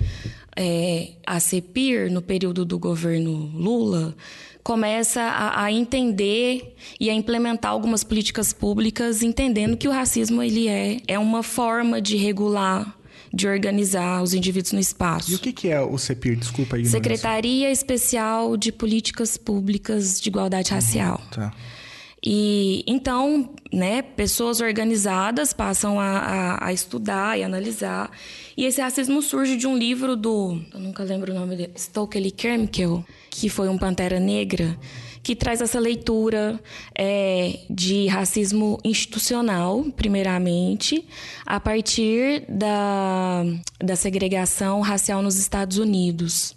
É, a CEPIR, no período do governo Lula, começa a, a, entender e a implementar algumas políticas públicas, entendendo que o racismo ele é, é uma forma de regular de organizar os indivíduos no espaço. E o que é o CEPIR? Desculpa aí. Secretaria Especial de Políticas Públicas de Igualdade Racial. Uhum, tá. E então, né, pessoas organizadas passam a, a, a, estudar e analisar. E esse racismo surge de um livro do, eu nunca lembro o nome dele, Stokely Carmichael, que foi um pantera negra que traz essa leitura é, de racismo institucional, primeiramente, a partir da, da segregação racial nos Estados Unidos.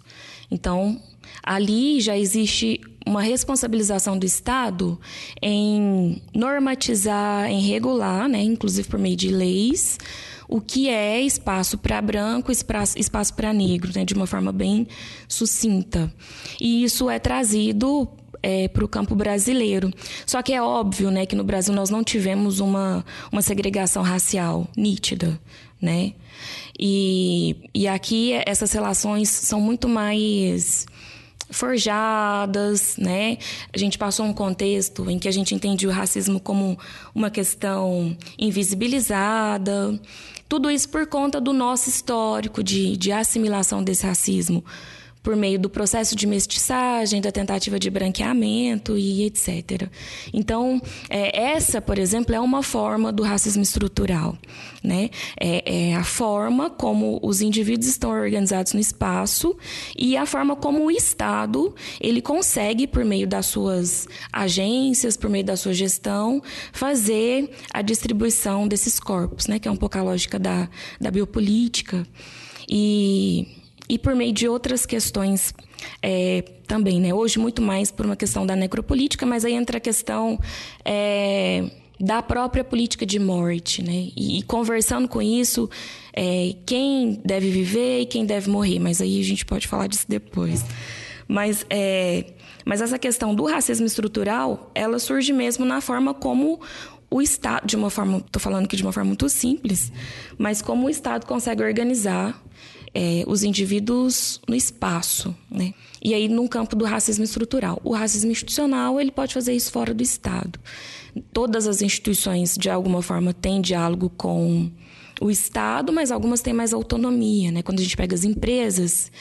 Então, ali já existe uma responsabilização do Estado em normatizar, em regular, né, inclusive por meio de leis, o que é espaço para branco, espaço, espaço para negro, né, de uma forma bem sucinta. E isso é trazido é, para o campo brasileiro. Só que é óbvio né, que no Brasil nós não tivemos uma, uma segregação racial nítida. Né? E, e aqui essas relações são muito mais forjadas, né? A gente passou um contexto em que a gente entendia o racismo como uma questão invisibilizada. Tudo isso por conta do nosso histórico de, de assimilação desse racismo por meio do processo de mestiçagem, da tentativa de branqueamento e etc. Então, é, essa, por exemplo, é uma forma do racismo estrutural. Né? É, é, a forma como os indivíduos estão organizados no espaço e a forma como o Estado ele consegue, por meio das suas agências, por meio da sua gestão, fazer a distribuição desses corpos, né? que é um pouco a lógica da, da biopolítica. E e por meio de outras questões é, também, né? Hoje muito mais por uma questão da necropolítica, mas aí entra a questão é, da própria política de morte, né? E, e conversando com isso, é, quem deve viver e quem deve morrer, mas aí a gente pode falar disso depois. Mas, é, mas essa questão do racismo estrutural, ela surge mesmo na forma como o Estado, de uma forma, estou falando aqui de uma forma muito simples, mas como o Estado consegue organizar é, os indivíduos no espaço, né? E aí, num campo do racismo estrutural. O racismo institucional, ele pode fazer isso fora do Estado. Todas as instituições, de alguma forma, têm diálogo com o Estado, mas algumas têm mais autonomia, né? Quando a gente pega as empresas,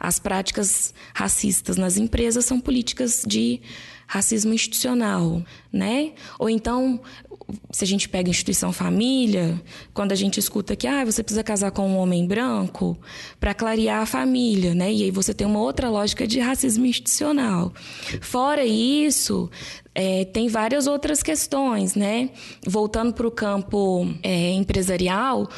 as práticas racistas nas empresas são políticas de racismo institucional, né? Ou então se a gente pega instituição família, quando a gente escuta que ah, você precisa casar com um homem branco para clarear a família, né? E aí você tem uma outra lógica de racismo institucional. Fora isso, é, tem várias outras questões, né? Voltando para o campo é, empresarial,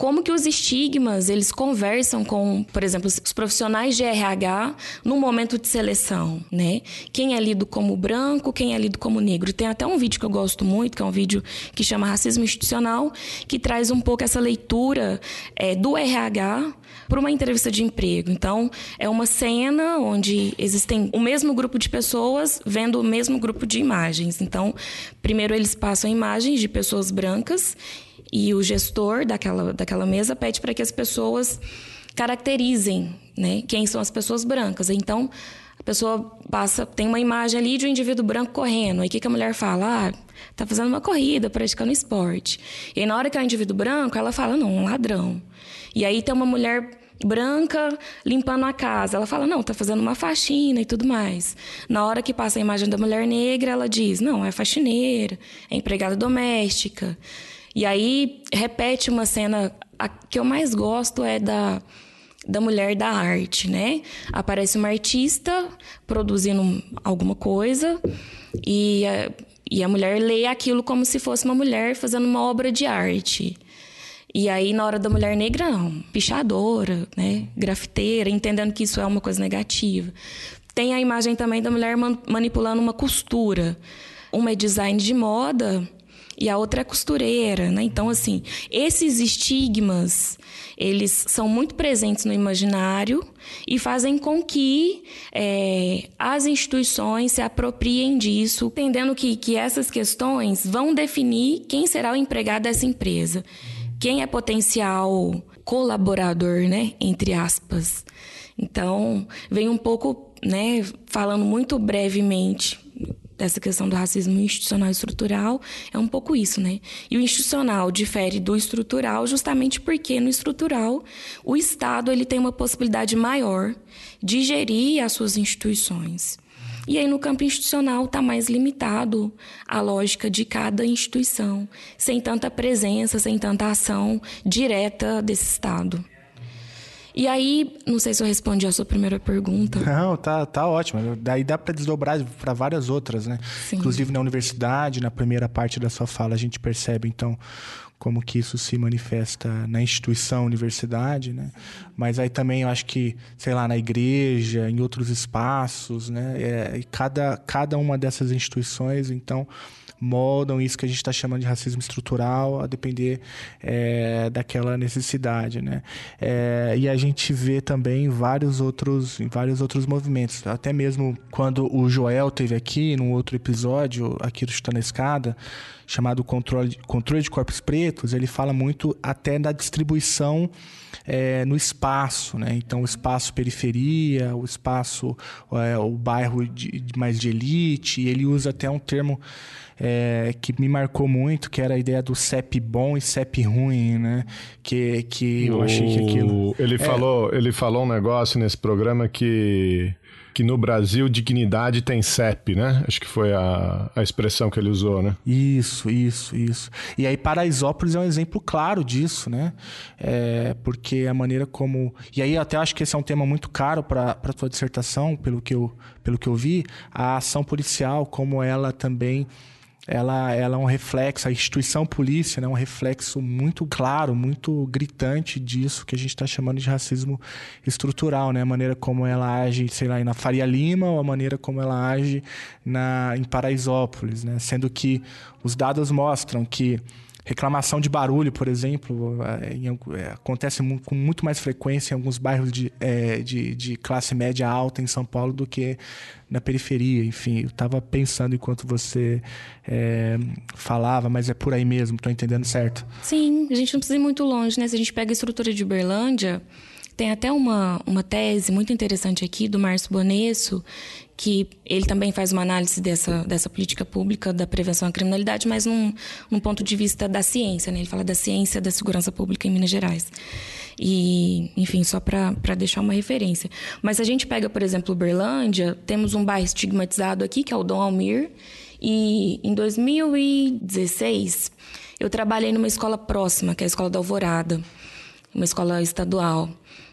como que os estigmas eles conversam com, por exemplo, os profissionais de RH no momento de seleção, né? Quem é lido como branco, quem é lido como negro. Tem até um vídeo que eu gosto muito, que é um vídeo que chama Racismo Institucional, que traz um pouco essa leitura é, do RH para uma entrevista de emprego. Então, é uma cena onde existem o mesmo grupo de pessoas vendo o mesmo grupo de imagens. Então, primeiro eles passam imagens de pessoas brancas e o gestor daquela, daquela mesa pede para que as pessoas caracterizem né, quem são as pessoas brancas. Então, a pessoa passa, tem uma imagem ali de um indivíduo branco correndo. Aí o que, que a mulher fala? Ah, tá fazendo uma corrida, praticando esporte. E na hora que é um indivíduo branco, ela fala, não, um ladrão. E aí tem uma mulher branca limpando a casa. Ela fala, não, tá fazendo uma faxina e tudo mais. Na hora que passa a imagem da mulher negra, ela diz, não, é faxineira, é empregada doméstica. E aí repete uma cena. A que eu mais gosto é da, da mulher da arte, né? Aparece uma artista produzindo alguma coisa e a, e a mulher lê aquilo como se fosse uma mulher fazendo uma obra de arte. E aí, na hora da mulher negra, não, pichadora, né? Grafiteira, entendendo que isso é uma coisa negativa. Tem a imagem também da mulher man manipulando uma costura. Uma é design de moda e a outra é costureira, né? Então, assim, esses estigmas, eles são muito presentes no imaginário e fazem com que é, as instituições se apropriem disso, entendendo que, que essas questões vão definir quem será o empregado dessa empresa quem é potencial colaborador, né, entre aspas. Então, vem um pouco, né, falando muito brevemente dessa questão do racismo institucional e estrutural, é um pouco isso, né? E o institucional difere do estrutural justamente porque no estrutural o Estado ele tem uma possibilidade maior de gerir as suas instituições. E aí, no campo institucional, está mais limitado a lógica de cada instituição, sem tanta presença, sem tanta ação direta desse Estado. E aí, não sei se eu respondi a sua primeira pergunta. Não, tá, tá ótimo. Daí dá para desdobrar para várias outras, né? Sim. Inclusive na universidade, na primeira parte da sua fala, a gente percebe, então, como que isso se manifesta na instituição, universidade, né? Mas aí também eu acho que, sei lá, na igreja, em outros espaços, né? É, e cada, cada uma dessas instituições, então, moldam isso que a gente está chamando de racismo estrutural, a depender é, daquela necessidade, né? É, e a gente vê também vários outros, vários outros movimentos, até mesmo quando o Joel teve aqui, num outro episódio, aqui do Chutando a Escada, chamado controle, controle de corpos pretos, ele fala muito até da distribuição é, no espaço, né? Então, o espaço periferia, o espaço, é, o bairro de, mais de elite, ele usa até um termo é, que me marcou muito, que era a ideia do CEP bom e CEP ruim, né? Que, que eu achei que aquilo... Ele, é falou, ele falou um negócio nesse programa que que no Brasil dignidade tem CEP, né? Acho que foi a, a expressão que ele usou, né? Isso, isso, isso. E aí Paraisópolis é um exemplo claro disso, né? É, porque a maneira como... E aí até acho que esse é um tema muito caro para a tua dissertação, pelo que, eu, pelo que eu vi, a ação policial, como ela também ela, ela é um reflexo, a instituição polícia né, é um reflexo muito claro, muito gritante disso que a gente está chamando de racismo estrutural, né? A maneira como ela age, sei lá, na Faria Lima ou a maneira como ela age na, em Paraisópolis, né? Sendo que os dados mostram que Reclamação de barulho, por exemplo, é, é, acontece com muito mais frequência em alguns bairros de, é, de, de, classe média alta em São Paulo do que na periferia. Enfim, eu estava pensando enquanto você é, falava, mas é por aí mesmo, estou entendendo certo? Sim, a gente não precisa ir muito longe, né? Se a gente pega a estrutura de Uberlândia, tem até uma, uma tese muito interessante aqui do Márcio Bonesso, que ele também faz uma análise dessa, dessa política pública da prevenção à criminalidade, mas num, num ponto de vista da ciência, né? Ele fala da ciência da segurança pública em Minas Gerais. E, enfim, só para deixar uma referência. Mas se a gente pega, por exemplo, Uberlândia, temos um bairro estigmatizado aqui, que é o Dom Almir, e em 2016 eu trabalhei numa escola próxima, que é a Escola da Alvorada, uma escola estadual.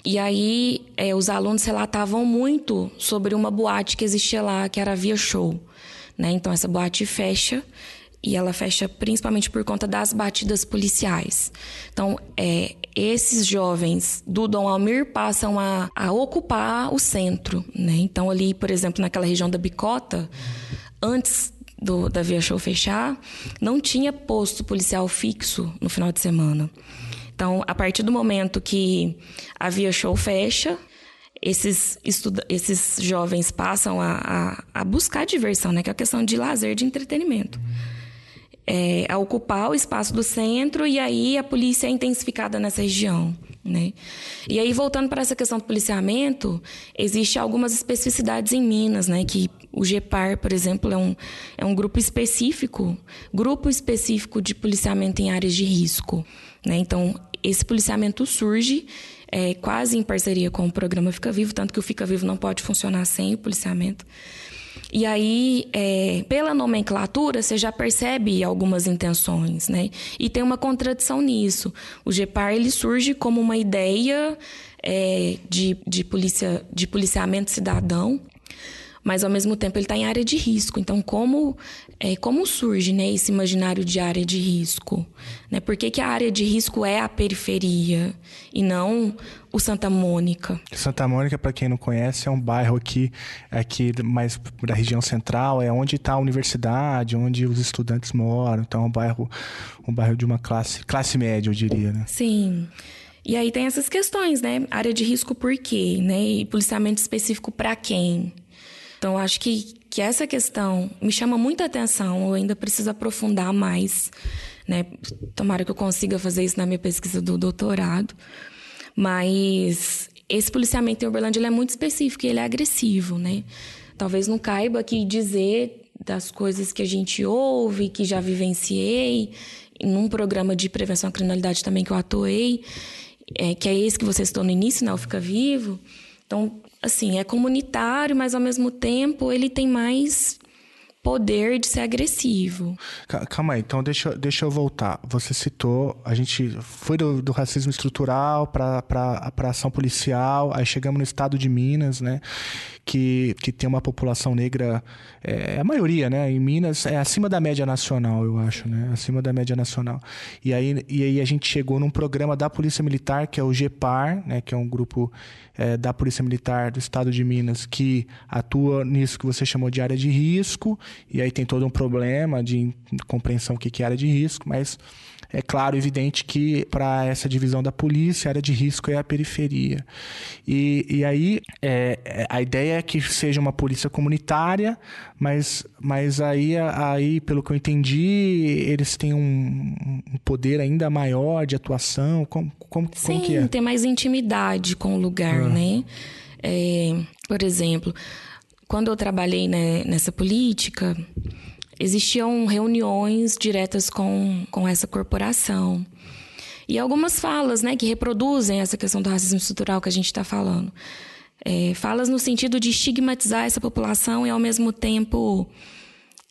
E aí é, os alunos relatavam muito sobre uma boate que existia lá, que era a Via Show. Né? Então essa boate fecha e ela fecha principalmente por conta das batidas policiais. Então, é, esses jovens do Dom Almir passam a, a ocupar o centro. Né? Então, ali, por exemplo, naquela região da Bicota, antes do, da Via Show fechar, não tinha posto policial fixo no final de semana. Então, a partir do momento que a Via Show fecha, esses, esses jovens passam a, a, a, buscar diversão, né? Que é a questão de lazer, de entretenimento. É, a ocupar o espaço do centro e aí a polícia é intensificada nessa região. Né? E aí, voltando para essa questão do policiamento, existe algumas especificidades em Minas, né? Que o GEPAR, por exemplo, é um, é um grupo específico, grupo específico de policiamento em áreas de risco. Né? Então, esse policiamento surge é, quase em parceria com o programa Fica Vivo, tanto que o Fica Vivo não pode funcionar sem o policiamento. E aí, é, pela nomenclatura, você já percebe algumas intenções, né? E tem uma contradição nisso. O GEPAR ele surge como uma ideia é, de, de, polícia, de policiamento cidadão, mas ao mesmo tempo ele está em área de risco. Então, como, é, como surge né, esse imaginário de área de risco? Né? Por que, que a área de risco é a periferia e não o Santa Mônica? Santa Mônica, para quem não conhece, é um bairro aqui, aqui mais da região central, é onde está a universidade, onde os estudantes moram. Então, é um bairro, um bairro de uma classe, classe média, eu diria. Né? Sim. E aí tem essas questões, né? Área de risco por quê, né? E policiamento específico para quem? Então, acho que, que essa questão me chama muita atenção. Eu ainda preciso aprofundar mais, né? Tomara que eu consiga fazer isso na minha pesquisa do doutorado. Mas esse policiamento em Uberlândia é muito específico e ele é agressivo, né? Talvez não caiba aqui dizer das coisas que a gente ouve, que já vivenciei, num programa de prevenção à criminalidade também que eu atuei, é, que é esse que você citou no início, né? O Fica Vivo. Então, assim, é comunitário, mas ao mesmo tempo ele tem mais poder de ser agressivo. Calma aí, então deixa, deixa eu voltar. Você citou, a gente foi do, do racismo estrutural para ação policial, aí chegamos no estado de Minas, né? Que, que tem uma população negra, é, a maioria, né? Em Minas é acima da média nacional, eu acho, né? Acima da média nacional. E aí, e aí a gente chegou num programa da Polícia Militar, que é o GEPAR, né? Que é um grupo é, da Polícia Militar do Estado de Minas que atua nisso que você chamou de área de risco, e aí tem todo um problema de compreensão do que é área de risco, mas é claro, evidente que para essa divisão da polícia, a área de risco é a periferia. E, e aí é, é, a ideia é que seja uma polícia comunitária, mas, mas aí, aí, pelo que eu entendi, eles têm um, um poder ainda maior de atuação. Como, como, Sim, como que é? tem mais intimidade com o lugar, ah. né? É, por exemplo, quando eu trabalhei né, nessa política, existiam reuniões diretas com, com essa corporação. E algumas falas né, que reproduzem essa questão do racismo estrutural que a gente está falando. É, falas no sentido de estigmatizar essa população e, ao mesmo tempo,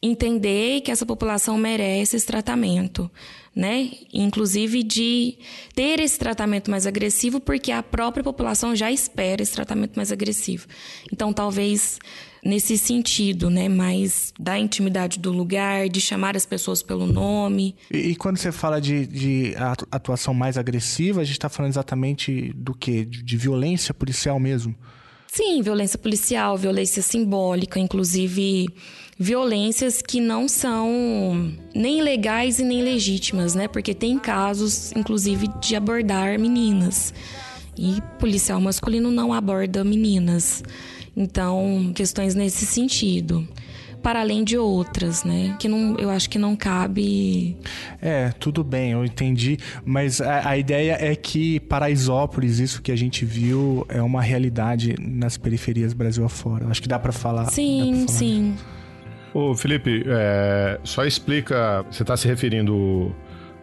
entender que essa população merece esse tratamento, né? Inclusive de ter esse tratamento mais agressivo, porque a própria população já espera esse tratamento mais agressivo. Então, talvez nesse sentido, né? Mais da intimidade do lugar, de chamar as pessoas pelo nome. E, e quando você fala de, de atuação mais agressiva, a gente está falando exatamente do quê? De, de violência policial mesmo? Sim, violência policial, violência simbólica, inclusive violências que não são nem legais e nem legítimas, né? Porque tem casos, inclusive, de abordar meninas. E policial masculino não aborda meninas. Então, questões nesse sentido para além de outras, né? Que não, eu acho que não cabe. É, tudo bem, eu entendi. Mas a, a, ideia é que Paraisópolis, isso que a gente viu, é uma realidade nas periferias Brasil afora. Acho que dá para falar. Sim, falar. sim. Ô, Felipe, é, só explica. Você está se referindo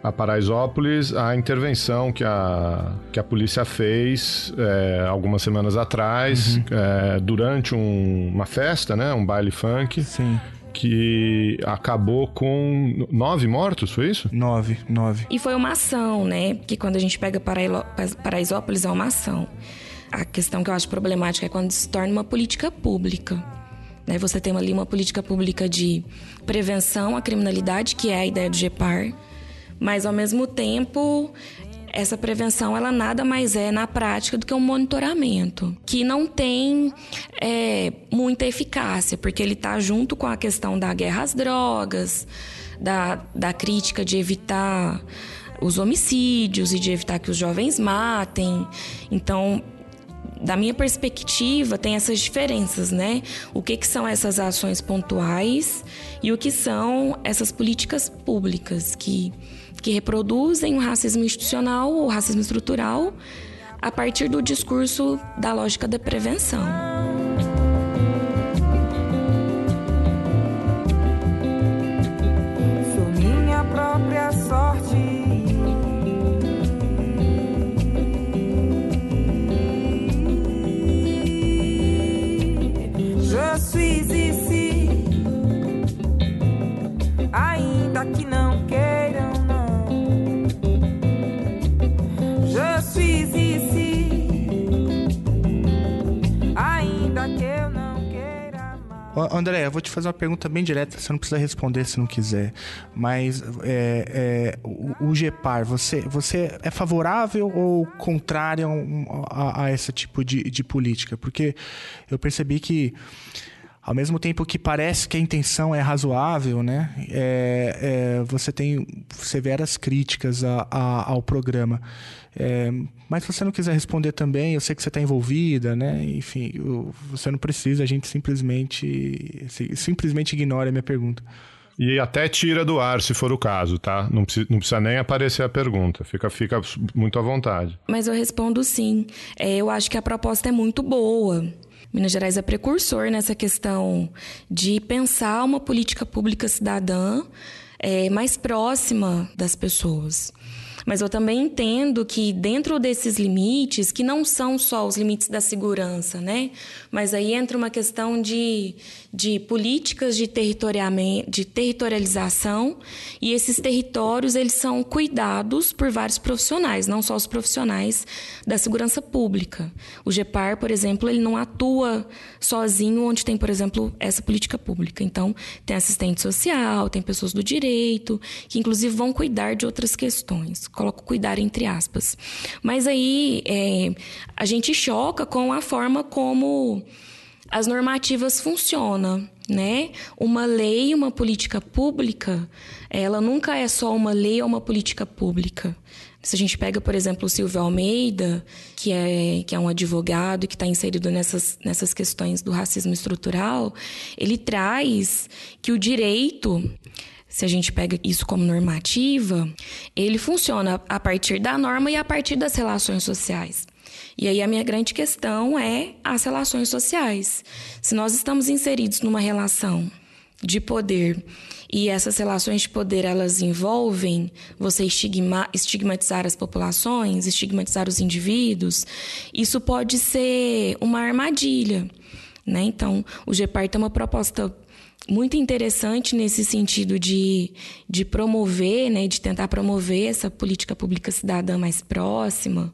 a Paraisópolis a intervenção que a, que a polícia fez é, algumas semanas atrás, uhum. é, durante um, uma festa, né? Um baile funk. Sim que acabou com nove mortos, foi isso? Nove, nove. E foi uma ação, né? Que quando a gente pega Paraisópolis é uma ação. A questão que eu acho problemática é quando se torna uma política pública. Né? Você tem ali uma política pública de prevenção à criminalidade, que é a ideia do GEPAR, mas ao mesmo tempo essa prevenção ela nada mais é na prática do que um monitoramento que não tem é, muita eficácia porque ele está junto com a questão da guerra às drogas da, da crítica de evitar os homicídios e de evitar que os jovens matem então da minha perspectiva, tem essas diferenças, né? O que, que são essas ações pontuais e o que são essas políticas públicas que que reproduzem o racismo institucional ou racismo estrutural a partir do discurso da lógica da prevenção. Sou minha própria sorte. Je suis André, eu vou te fazer uma pergunta bem direta, você não precisa responder se não quiser. Mas é, é, o, o GEPAR, você, você é favorável ou contrário a, a, esse tipo de, de política? Porque eu percebi que ao mesmo tempo que parece que a intenção é razoável, né? É, é, você tem severas críticas a, a, ao programa. É, mas se você não quiser responder também, eu sei que você está envolvida, né? Enfim, eu, você não precisa, a gente simplesmente, simplesmente ignora a minha pergunta. E até tira do ar, se for o caso, tá? Não precisa, não precisa nem aparecer a pergunta. Fica, fica muito à vontade. Mas eu respondo sim. É, eu acho que a proposta é muito boa. Minas Gerais é precursor nessa questão de pensar uma política pública cidadã é, mais próxima das pessoas. Mas eu também entendo que dentro desses limites, que não são só os limites da segurança, né? Mas aí entra uma questão de, de políticas de, de territorialização e esses territórios eles são cuidados por vários profissionais, não só os profissionais da segurança pública. O GEPAR, por exemplo, ele não atua sozinho onde tem, por exemplo, essa política pública. Então, tem assistente social, tem pessoas do direito, que inclusive vão cuidar de outras questões coloco cuidar entre aspas. Mas aí é, a gente choca com a forma como as normativas funcionam, né? Uma lei, uma política pública, ela nunca é só uma lei ou uma política pública. Se a gente pega, por exemplo, o Silvio Almeida, que é, que é um advogado que está inserido nessas, nessas questões do racismo estrutural, ele traz que o direito se a gente pega isso como normativa, ele funciona a partir da norma e a partir das relações sociais. E aí a minha grande questão é as relações sociais. Se nós estamos inseridos numa relação de poder e essas relações de poder elas envolvem você estigma, estigmatizar as populações, estigmatizar os indivíduos, isso pode ser uma armadilha. Né? Então, o GEPAR tem uma proposta muito interessante nesse sentido de, de promover, né, de tentar promover essa política pública cidadã mais próxima,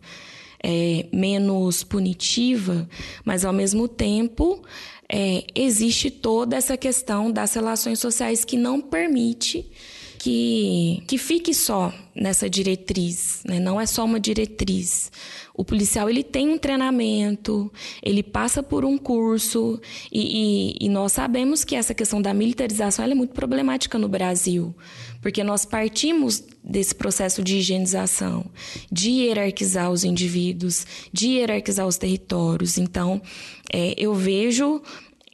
é, menos punitiva, mas ao mesmo tempo é, existe toda essa questão das relações sociais que não permite que, que fique só nessa diretriz, né? não é só uma diretriz. O policial ele tem um treinamento, ele passa por um curso e, e, e nós sabemos que essa questão da militarização é muito problemática no Brasil, porque nós partimos desse processo de higienização, de hierarquizar os indivíduos, de hierarquizar os territórios. Então, é, eu vejo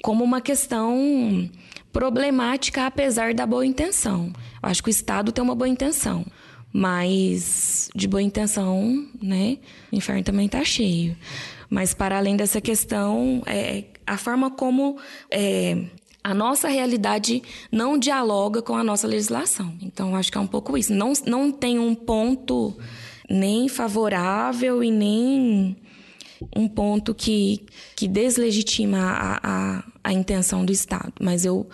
como uma questão problemática, apesar da boa intenção. Eu acho que o Estado tem uma boa intenção, mas de boa intenção, né? O inferno também está cheio. Mas para além dessa questão, é, a forma como é, a nossa realidade não dialoga com a nossa legislação. Então, acho que é um pouco isso. Não, não tem um ponto nem favorável e nem um ponto que, que deslegitima a, a, a intenção do Estado. Mas eu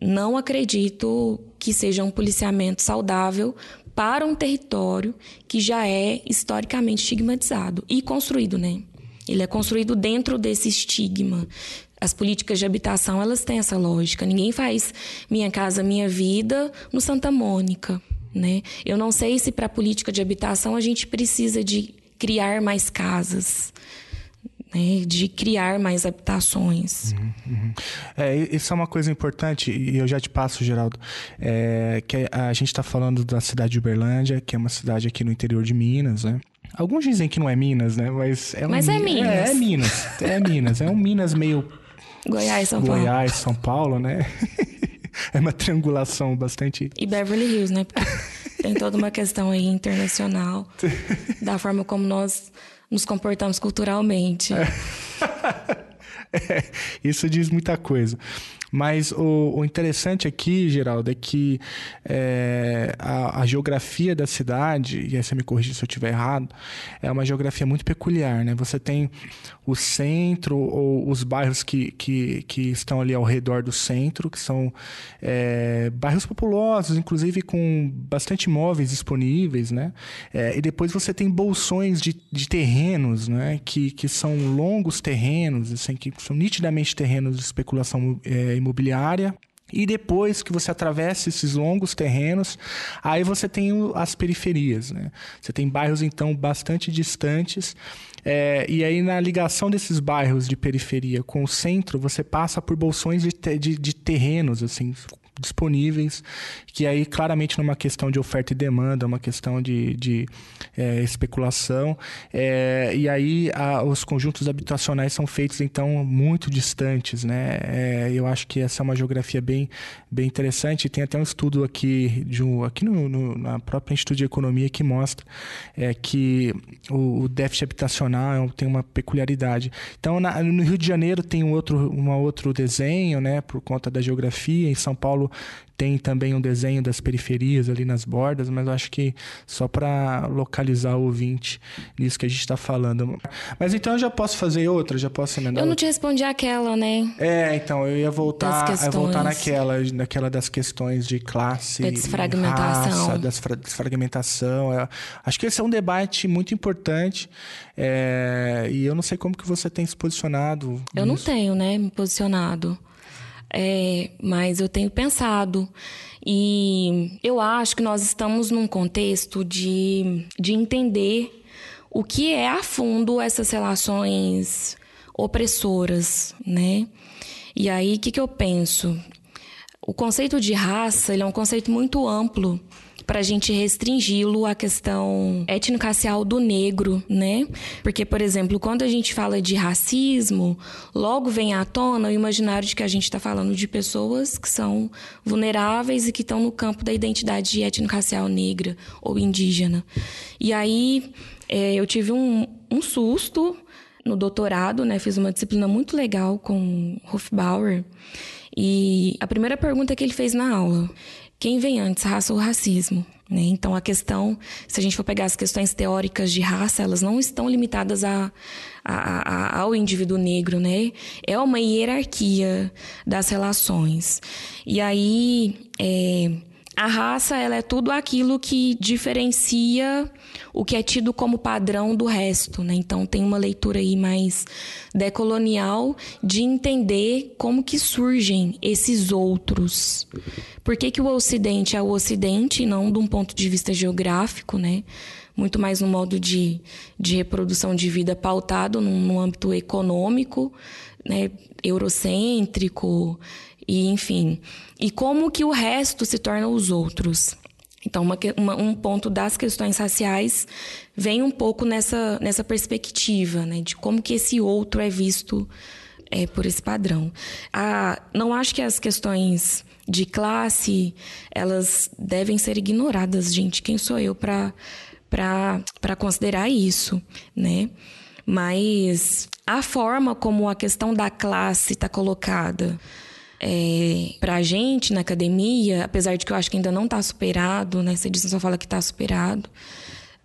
não acredito que seja um policiamento saudável para um território que já é historicamente estigmatizado e construído, né? Ele é construído dentro desse estigma. As políticas de habitação, elas têm essa lógica. Ninguém faz minha casa, minha vida no Santa Mônica, né? Eu não sei se para a política de habitação a gente precisa de criar mais casas né, de criar mais habitações. Uhum, uhum. É, isso é uma coisa importante, e eu já te passo, Geraldo, é, que a gente está falando da cidade de Uberlândia, que é uma cidade aqui no interior de Minas, né? Alguns dizem que não é Minas, né? Mas é, um, Mas é Minas. É, é Minas. É Minas. É um Minas meio. Goiás, São Paulo. Goiás, São Paulo, né? [LAUGHS] é uma triangulação bastante. E Beverly Hills, né? Porque tem toda uma questão aí internacional [LAUGHS] da forma como nós nos comportamos culturalmente. É. [LAUGHS] é, isso diz muita coisa. Mas o, o interessante aqui, Geraldo, é que é, a, a, geografia da cidade, e aí você me corrija se eu estiver errado, é uma geografia muito peculiar, né? Você tem o centro ou os bairros que, que, que estão ali ao redor do centro, que são é, bairros populosos, inclusive com bastante imóveis disponíveis, né? É, e depois você tem bolsões de, de terrenos, né? Que, que são longos terrenos, assim, que são nitidamente terrenos de especulação é, imobiliária. E depois que você atravessa esses longos terrenos, aí você tem as periferias. Né? Você tem bairros, então, bastante distantes. É, e aí, na ligação desses bairros de periferia com o centro, você passa por bolsões de, de, de terrenos, assim, disponíveis, que aí claramente numa questão de oferta e demanda, uma questão de, de é, especulação, é, e aí a, os conjuntos habitacionais são feitos então muito distantes, né? É, eu acho que essa é uma geografia bem, bem interessante. Tem até um estudo aqui de um, aqui no, no na própria Instituto de Economia que mostra é, que o, o, déficit habitacional é tem uma peculiaridade. Então na, no Rio de Janeiro tem um outro, um outro desenho, né? Por conta da geografia. Em São Paulo tem também um desenho das periferias ali nas bordas, mas eu acho que só para localizar o ouvinte nisso que a gente está falando. Mas então eu já posso fazer outra, já posso emendar. Eu não te respondi aquela, né? É, então eu ia voltar, ia voltar naquela, naquela das questões de classe, da desfragmentação, raça, das desfragmentação. É, acho que esse é um debate muito importante. É, e eu não sei como que você tem se posicionado. Eu nisso. não tenho, né, me posicionado. É, mas eu tenho pensado. E eu acho que nós estamos num contexto de, de entender o que é a fundo essas relações opressoras, né? E aí, o que, que eu penso? O conceito de raça ele é um conceito muito amplo para a gente restringi-lo à questão étnico-racial do negro, né? Porque, por exemplo, quando a gente fala de racismo, logo vem à tona o imaginário de que a gente está falando de pessoas que são vulneráveis e que estão no campo da identidade étnico-racial negra ou indígena. E aí é, eu tive um, um susto no doutorado, né? Fiz uma disciplina muito legal com Hofbauer. E a primeira pergunta que ele fez na aula quem vem antes, raça ou racismo? Né? Então, a questão, se a gente for pegar as questões teóricas de raça, elas não estão limitadas a, a, a, ao indivíduo negro, né? É uma hierarquia das relações. E aí, é, a raça ela é tudo aquilo que diferencia o que é tido como padrão do resto, né? Então tem uma leitura aí mais decolonial de entender como que surgem esses outros. Por que, que o Ocidente é o Ocidente, não de um ponto de vista geográfico, né? Muito mais no modo de, de reprodução de vida pautado num, num âmbito econômico, né? eurocêntrico, e enfim. E como que o resto se torna os outros. Então, uma, uma, um ponto das questões raciais vem um pouco nessa, nessa perspectiva, né, de como que esse outro é visto é, por esse padrão. Ah, não acho que as questões de classe elas devem ser ignoradas, gente. Quem sou eu para para considerar isso, né? Mas a forma como a questão da classe está colocada é, para a gente na academia, apesar de que eu acho que ainda não está superado, né? Você só fala que está superado,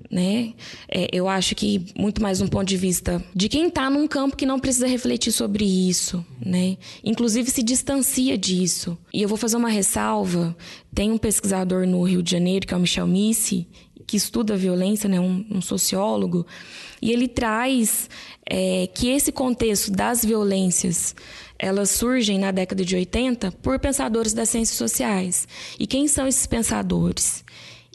né? É, eu acho que muito mais um ponto de vista de quem está num campo que não precisa refletir sobre isso, né? Inclusive se distancia disso. E eu vou fazer uma ressalva. Tem um pesquisador no Rio de Janeiro que é o Michel Missi que estuda a violência, né? Um, um sociólogo, e ele traz é, que esse contexto das violências elas surgem na década de 80 por pensadores das ciências sociais. E quem são esses pensadores?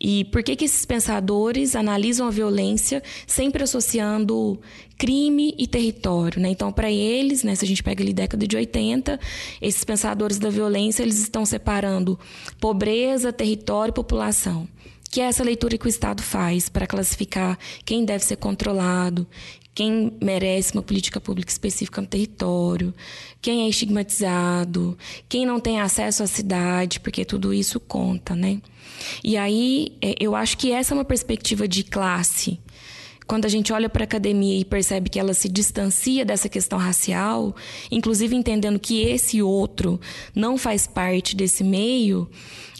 E por que, que esses pensadores analisam a violência sempre associando crime e território? Né? Então, para eles, né, se a gente pega ali década de 80, esses pensadores da violência eles estão separando pobreza, território e população que é essa leitura que o Estado faz para classificar quem deve ser controlado, quem merece uma política pública específica no território, quem é estigmatizado, quem não tem acesso à cidade, porque tudo isso conta, né? E aí é, eu acho que essa é uma perspectiva de classe. Quando a gente olha para a academia e percebe que ela se distancia dessa questão racial, inclusive entendendo que esse outro não faz parte desse meio,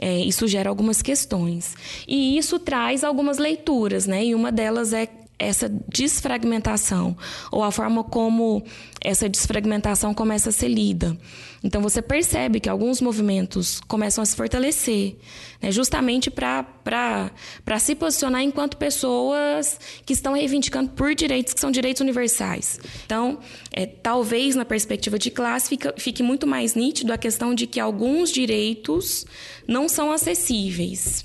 é, isso gera algumas questões. E isso traz algumas leituras, né? E uma delas é essa desfragmentação ou a forma como essa desfragmentação começa a ser lida. Então você percebe que alguns movimentos começam a se fortalecer, né, justamente para se posicionar enquanto pessoas que estão reivindicando por direitos que são direitos universais. Então, é, talvez na perspectiva de classe fique, fique muito mais nítido a questão de que alguns direitos não são acessíveis.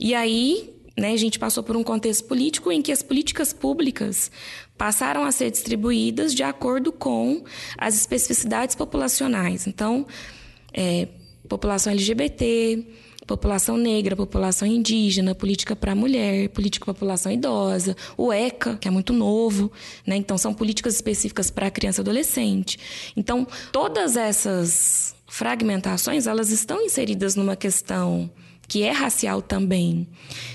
E aí né, a gente passou por um contexto político em que as políticas públicas passaram a ser distribuídas de acordo com as especificidades populacionais. Então, é, população LGBT, população negra, população indígena, política para a mulher, política para a população idosa, o ECA, que é muito novo, né? Então são políticas específicas para a criança e adolescente. Então, todas essas fragmentações, elas estão inseridas numa questão que é racial também.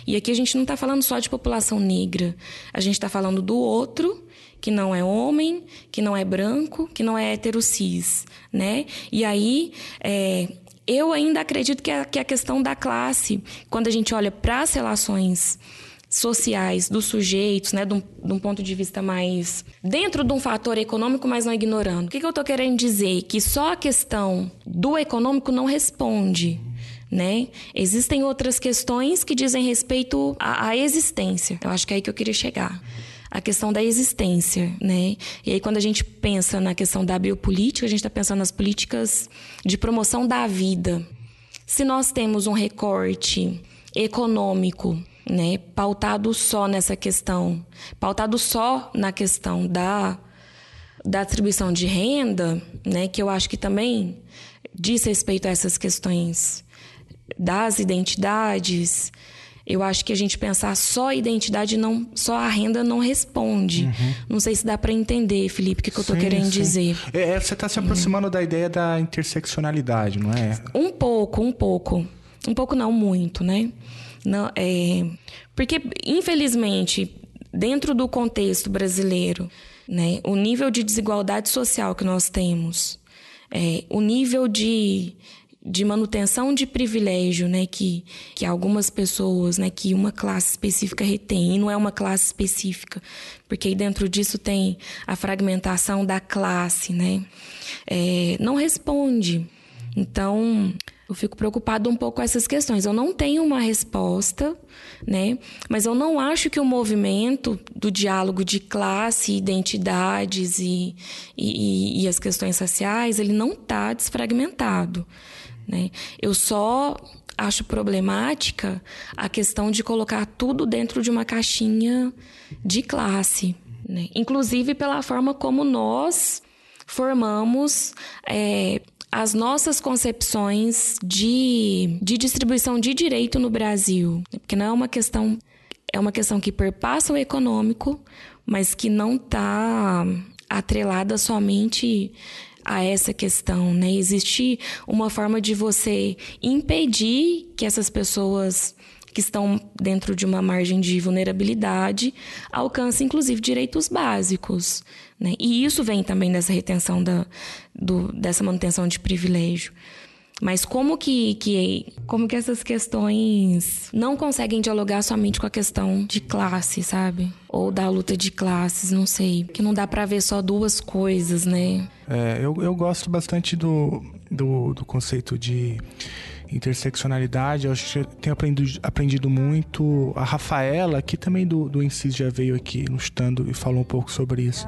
E aqui a gente não está falando só de população negra, a gente está falando do outro que não é homem, que não é branco, que não é heterocis, né? E aí, é, eu ainda acredito que a, que a questão da classe, quando a gente olha para as relações sociais dos sujeitos, né, de um, de um, ponto de vista mais dentro de um fator econômico, mas não ignorando. O que, que eu estou querendo dizer? Que só a questão do econômico não responde né? Existem outras questões que dizem respeito à, à existência. Eu acho que é aí que eu queria chegar a questão da existência, né? E aí quando a gente pensa na questão da biopolítica, a gente está pensando nas políticas de promoção da vida. Se nós temos um recorte econômico, né, pautado só nessa questão, pautado só na questão da da distribuição de renda, né, que eu acho que também diz respeito a essas questões das identidades, eu acho que a gente pensar só a identidade, não, só a renda não responde. Uhum. Não sei se dá para entender, Felipe, o que, que eu estou querendo sim. dizer. É, é você está se aproximando da ideia da interseccionalidade, não é? Um pouco, um pouco. Um pouco não muito, né? Não, é... Porque, infelizmente, dentro do contexto brasileiro, né, o nível de desigualdade social que nós temos, é, o nível de de manutenção de privilégio, né, que, que algumas pessoas, né, que uma classe específica retém, e não é uma classe específica, porque aí dentro disso tem a fragmentação da classe, né, é, não responde. Então, eu fico preocupado um pouco com essas questões. Eu não tenho uma resposta, né? Mas eu não acho que o movimento do diálogo de classe, identidades e, e, e as questões sociais, ele não está desfragmentado. Né? Eu só acho problemática a questão de colocar tudo dentro de uma caixinha de classe. Né? Inclusive pela forma como nós formamos é, as nossas concepções de, de distribuição de direito no Brasil. Porque não é uma questão. É uma questão que perpassa o econômico, mas que não está atrelada somente a essa questão, né? Existe uma forma de você impedir que essas pessoas que estão dentro de uma margem de vulnerabilidade alcancem, inclusive, direitos básicos. Né? E isso vem também dessa retenção da, do, dessa manutenção de privilégio. Mas como que, que, como que essas questões não conseguem dialogar somente com a questão de classe, sabe? Ou da luta de classes, não sei. Que não dá para ver só duas coisas, né? É, eu, eu gosto bastante do, do, do conceito de interseccionalidade. Eu acho que tenho aprendido, aprendido muito. A Rafaela, que também do, do Incis já veio aqui no estando e falou um pouco sobre isso.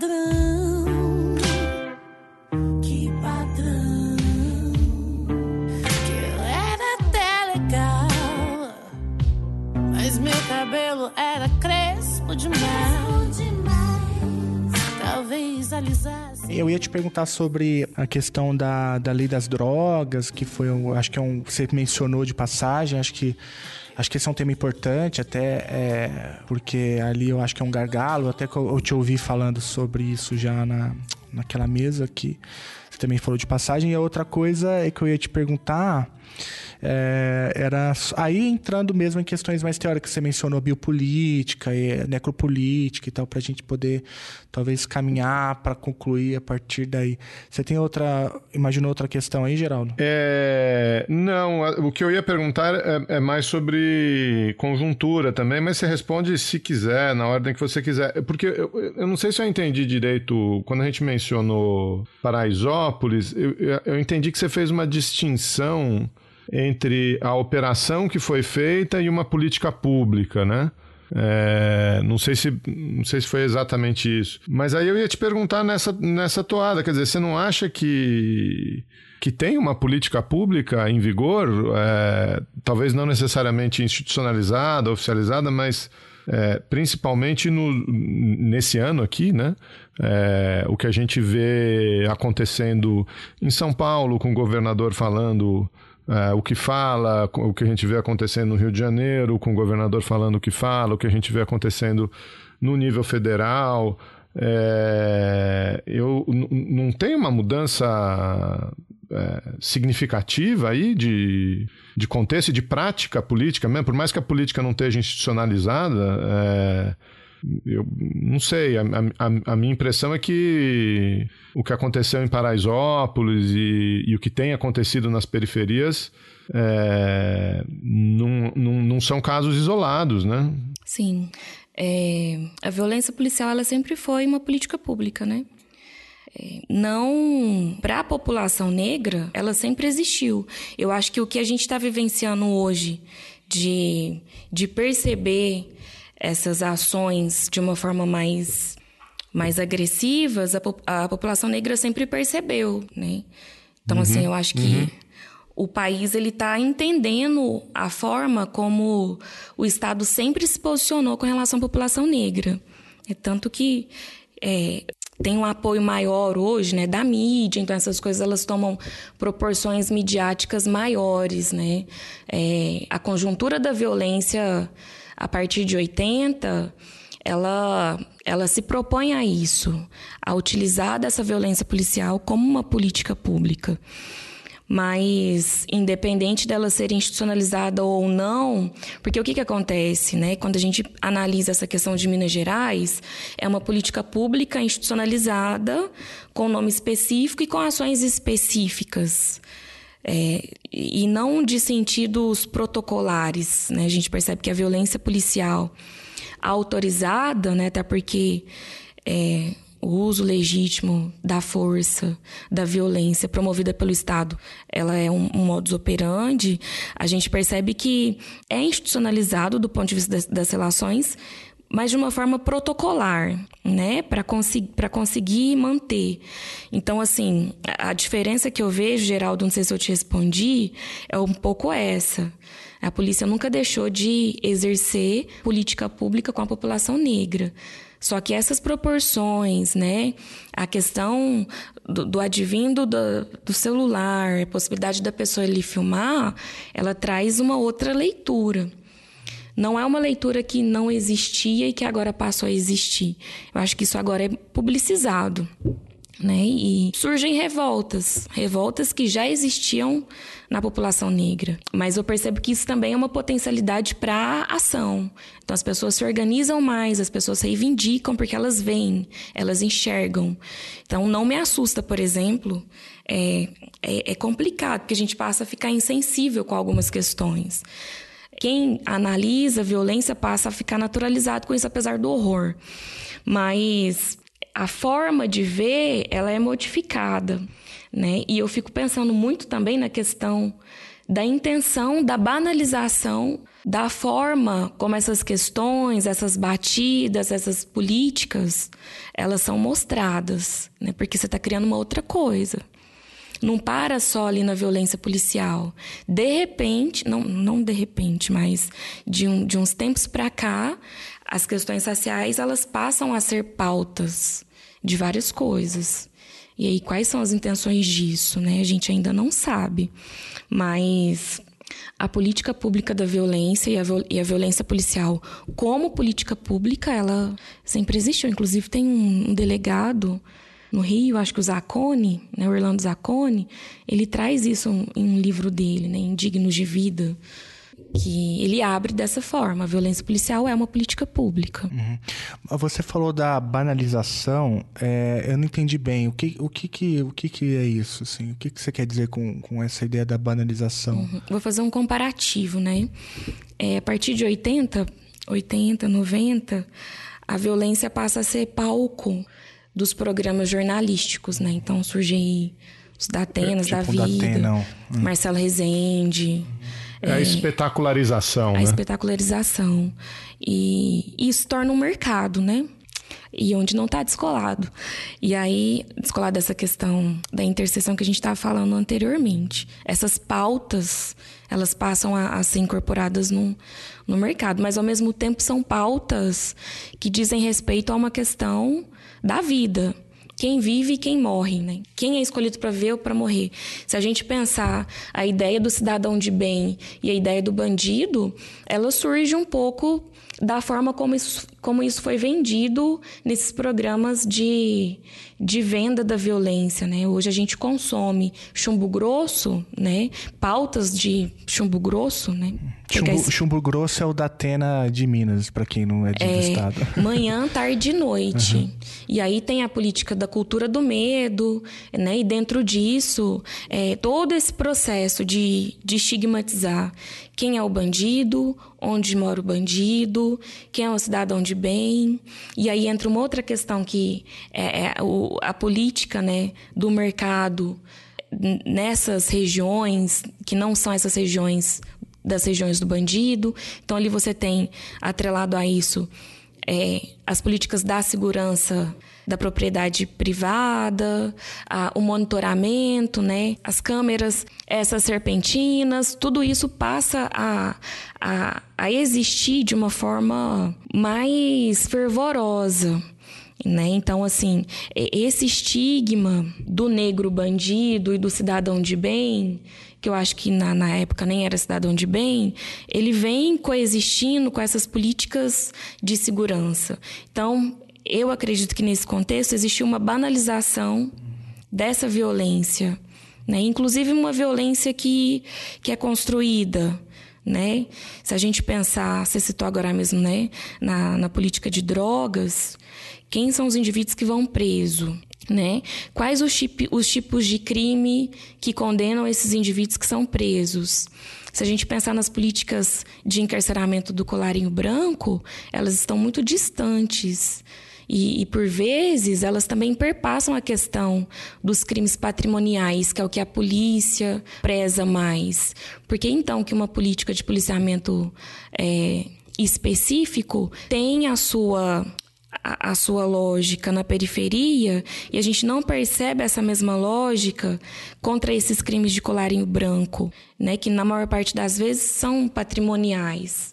Padrão. Que padrão. Que eu era até legal. Mas meu cabelo era crespo demais. Talvez alisasse. Eu ia te perguntar sobre a questão da, da lei das drogas, que foi, acho que é um, você mencionou de passagem, acho que acho que esse é um tema importante, até é, porque ali eu acho que é um gargalo, até que eu, te ouvi falando sobre isso já na, naquela mesa que você também falou de passagem. E a outra coisa é que eu ia te perguntar é, era aí entrando mesmo em questões mais teóricas, você mencionou biopolítica, e necropolítica e tal, para a gente poder talvez caminhar para concluir a partir daí. Você tem outra, imaginou outra questão aí, Geraldo? É, não, o que eu ia perguntar é, é, mais sobre conjuntura também, mas você responde se quiser, na ordem que você quiser. Porque eu, eu não sei se eu entendi direito, quando a gente mencionou Paraisópolis, eu, eu entendi que você fez uma distinção entre a operação que foi feita e uma política pública, né? É, não, sei se, não sei se foi exatamente isso. Mas aí eu ia te perguntar nessa, nessa toada, quer dizer, você não acha que, que tem uma política pública em vigor, é, talvez não necessariamente institucionalizada, oficializada, mas é, principalmente no, nesse ano aqui, né? É, o que a gente vê acontecendo em São Paulo, com o governador falando é, o que fala, o que a gente vê acontecendo no Rio de Janeiro, com o governador falando o que fala, o que a gente vê acontecendo no nível federal. É, eu não tem uma mudança é, significativa aí de, de contexto e de prática política mesmo, por mais que a política não esteja institucionalizada, é, eu não sei, a, a, a, minha impressão é que o que aconteceu em Paraisópolis e, e o que tem acontecido nas periferias é, não, não, não, são casos isolados, né? Sim. É, a violência policial ela sempre foi uma política pública, né? É, não para a população negra, ela sempre existiu. Eu acho que o que a gente está vivenciando hoje de, de perceber essas ações de uma forma mais, mais agressivas, a, a população negra sempre percebeu, né? Então, uhum, assim, eu acho que uhum. o país ele está entendendo a forma como o Estado sempre se posicionou com relação à população negra. É tanto que é, tem um apoio maior hoje, né, da mídia, então essas coisas elas tomam proporções midiáticas maiores, né? É, a conjuntura da violência a partir de 80, ela, ela se propõe a isso, a utilizar dessa violência policial como uma política pública. Mas, independente dela ser institucionalizada ou não, porque o que, que acontece, né? Quando a gente analisa essa questão de Minas Gerais, é uma política pública institucionalizada, com nome específico e com ações específicas. É, e não de sentidos protocolares. Né? A gente percebe que a violência policial autorizada, né, até porque é, o uso legítimo da força, da violência promovida pelo Estado, ela é um, um modus operandi, a gente percebe que é institucionalizado do ponto de vista das, das relações, mas de uma forma protocolar, né, para conseguir para conseguir manter. Então, assim, a, diferença que eu vejo, Geraldo, não sei se eu te respondi, é um pouco essa. A polícia nunca deixou de exercer política pública com a população negra. Só que essas proporções, né? A questão do, do advindo do, do, celular, a possibilidade da pessoa ali filmar, ela traz uma outra leitura. Não é uma leitura que não existia e que agora passou a existir. Eu acho que isso agora é publicizado. Né? E surgem revoltas, revoltas que já existiam na população negra. Mas eu percebo que isso também é uma potencialidade para ação. Então as pessoas se organizam mais, as pessoas reivindicam porque elas veem, elas enxergam. Então não me assusta, por exemplo, é, é, é complicado porque a gente passa a ficar insensível com algumas questões quem analisa violência passa a ficar naturalizado com isso, apesar do horror. Mas a forma de ver, ela é modificada. né? E eu fico pensando muito também na questão da intenção da banalização da forma como essas questões, essas batidas, essas políticas, elas são mostradas, né? Porque você está criando uma outra coisa. Não para só ali na violência policial. De repente, não, não de repente, mas de, um, de uns tempos para cá, as questões raciais elas passam a ser pautas de várias coisas. E aí, quais são as intenções disso, né? A gente ainda não sabe. Mas a política pública da violência e a, e a, violência policial como política pública, ela sempre existiu. Inclusive, tem um, um delegado no Rio, acho que o Zacconi, né, o Orlando Zacconi, ele traz isso em um livro dele, né, Indignos de Vida, que ele abre dessa forma. A violência policial é uma política pública. Uhum. Você falou da banalização. É, eu não entendi bem. O que, o que, que, o que, que é isso? Assim? O que, que você quer dizer com, com essa ideia da banalização? Uhum. Vou fazer um comparativo, né? É, a partir de 80, 80, 90, a violência passa a ser palco dos programas jornalísticos, né? Então surge aí os Datenas tipo da vida, Datena, hum. Marcelo Rezende. É a espetacularização, a né? espetacularização. E isso torna um mercado, né? E onde não está descolado. E aí, descolado dessa questão da interseção que a gente estava falando anteriormente. Essas pautas, elas passam a, a ser incorporadas no, no mercado. Mas, ao mesmo tempo, são pautas que dizem respeito a uma questão da vida quem vive e quem morre, né? Quem é escolhido para ver ou para morrer. Se a gente pensar a ideia do cidadão de bem e a ideia do bandido, ela surge um pouco da forma como isso, como isso foi vendido nesses programas de, de venda da violência, né? Hoje a gente consome chumbo grosso, né? Pautas de chumbo grosso, né? Chumbo, chumbo, grosso é o da Atena de Minas, para quem não é, de, é do estado. [LAUGHS] Manhã, tarde e noite. Uhum. E aí tem a política da cultura do medo, né? E dentro disso, é, todo esse processo de, de estigmatizar quem é o bandido, onde mora o bandido, quem é o cidadão de bem. E aí entra uma outra questão que é, é a política né, do mercado nessas regiões, que não são essas regiões das regiões do bandido. Então ali você tem atrelado a isso é, as políticas da segurança da propriedade privada, a, o monitoramento, né, as câmeras, essas serpentinas, tudo isso passa a, a, a existir de uma forma mais fervorosa. Né? Então, assim, esse estigma do negro bandido e do cidadão de bem, que eu acho que na, na época nem era cidadão de bem, ele vem coexistindo com essas políticas de segurança. Então, eu acredito que nesse contexto existiu uma banalização dessa violência, né? Inclusive uma violência que, que é construída, né? Se a gente pensar, você citou agora mesmo, né, na, na política de drogas, quem são os indivíduos que vão preso? Né? Quais os, os tipos de crime que condenam esses indivíduos que são presos? Se a gente pensar nas políticas de encarceramento do colarinho branco, elas estão muito distantes e, e, por vezes, elas também perpassam a questão dos crimes patrimoniais, que é o que a polícia preza mais. Por que então que uma política de policiamento é, específico tem a sua a, a, sua lógica na periferia e a gente não percebe essa mesma lógica contra esses crimes de colarinho branco, né, que na maior parte das vezes são patrimoniais.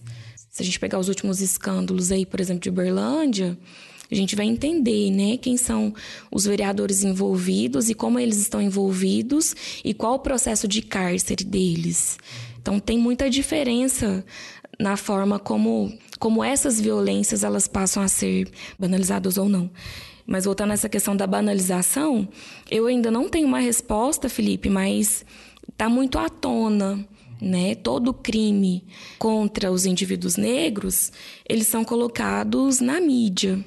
Se a gente pegar os últimos escândalos aí, por exemplo, de Uberlândia, a gente vai entender, né, quem são os vereadores envolvidos e como eles estão envolvidos e qual o processo de cárcere deles. Então tem muita diferença na forma como como essas violências elas passam a ser banalizadas ou não. Mas voltando a essa questão da banalização, eu ainda não tenho uma resposta, Felipe, mas está muito à tona né? Todo crime contra os indivíduos negros, eles são colocados na mídia.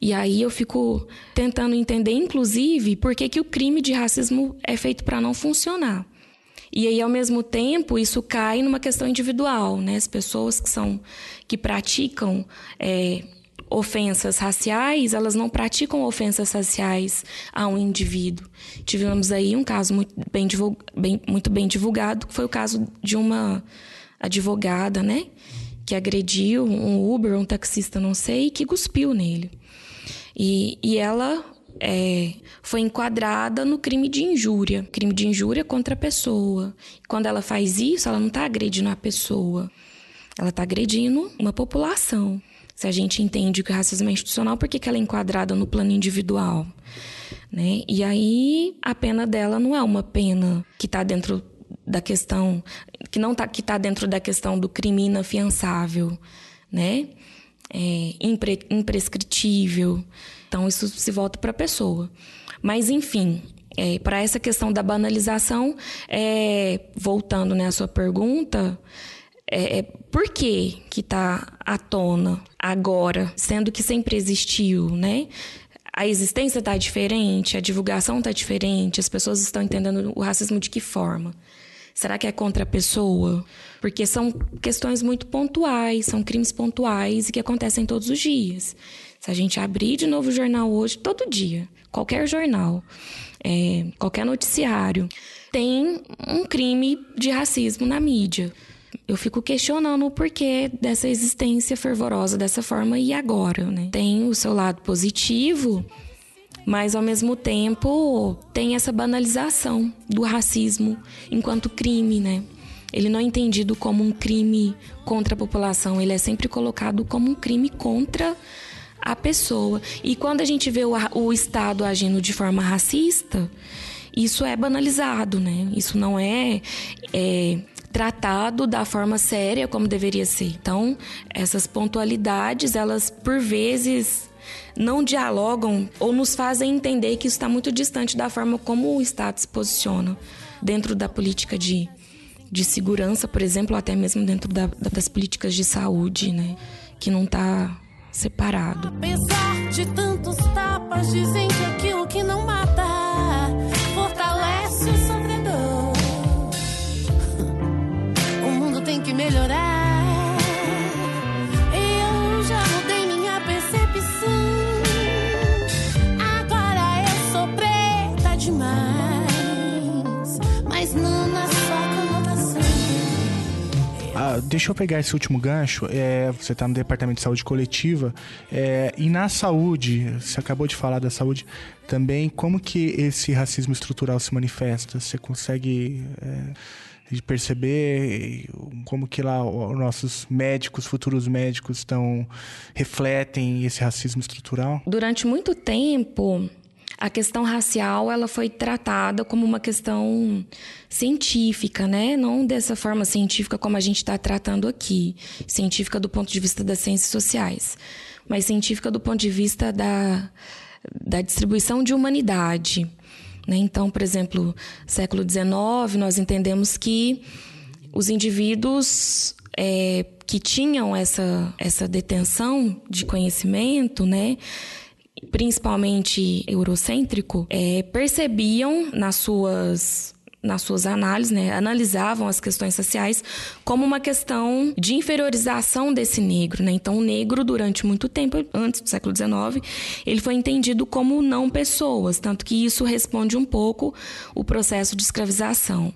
E aí eu fico tentando entender, inclusive, por que, que o crime de racismo é feito para não funcionar. E aí, ao mesmo tempo, isso cai numa questão individual, né? As pessoas que são que praticam é, ofensas raciais, elas não praticam ofensas raciais a um indivíduo. Tivemos aí um caso muito bem, bem, muito bem divulgado, que foi o caso de uma advogada, né? Que agrediu um Uber, um taxista, não sei, que cuspiu nele. E, e ela é, foi enquadrada no crime de injúria, crime de injúria contra a pessoa. Quando ela faz isso, ela não está agredindo a pessoa, ela está agredindo uma população. Se a gente entende que o racismo é institucional, por que, que ela é enquadrada no plano individual? Né? E aí a pena dela não é uma pena que está dentro da questão que não tá que está dentro da questão do crime inafiançável, né? É, impre, imprescritível. Então, isso se volta para a pessoa. Mas, enfim, é, para essa questão da banalização, é, voltando né, à sua pergunta, é, é por que que está à tona agora, sendo que sempre existiu, né? A existência está diferente, a divulgação está diferente, as pessoas estão entendendo o racismo de que forma? Será que é contra a pessoa? Porque são questões muito pontuais, são crimes pontuais e que acontecem todos os dias. Se a gente abrir de novo o jornal hoje, todo dia, qualquer jornal, é, qualquer noticiário, tem um crime de racismo na mídia. Eu fico questionando o porquê dessa existência fervorosa dessa forma e agora, né? Tem o seu lado positivo, mas ao mesmo tempo tem essa banalização do racismo enquanto crime, né? Ele não é entendido como um crime contra a população, ele é sempre colocado como um crime contra a pessoa. E quando a gente vê o, o Estado agindo de forma racista, isso é banalizado, né? Isso não é, é tratado da forma séria como deveria ser. Então, essas pontualidades, elas por vezes não dialogam ou nos fazem entender que isso está muito distante da forma como o Estado se posiciona dentro da política de, de segurança, por exemplo, até mesmo dentro da, das políticas de saúde, né? Que não está separado. Apesar de tantos tapas, dizem que aquilo que não que melhorar. Eu já mudei minha percepção. Agora eu sou demais, mas não na Ah, deixa eu pegar esse último gancho. É, você está no Departamento de Saúde Coletiva. É, e na saúde, você acabou de falar da saúde também, como que esse racismo estrutural se manifesta? Você consegue é, perceber como que lá os nossos médicos, futuros médicos, estão refletem esse racismo estrutural? Durante muito tempo, a questão racial ela foi tratada como uma questão científica, né? Não dessa forma científica como a gente está tratando aqui, científica do ponto de vista das ciências sociais, mas científica do ponto de vista da, da distribuição de humanidade. Né? Então, por exemplo, século XIX, nós entendemos que os indivíduos é, que tinham essa, essa detenção de conhecimento, né? principalmente eurocêntrico, é, percebiam nas suas nas suas análises, né, analisavam as questões sociais como uma questão de inferiorização desse negro. Né? Então, o negro, durante muito tempo, antes do século XIX, ele foi entendido como não pessoas, tanto que isso responde um pouco o processo de escravização.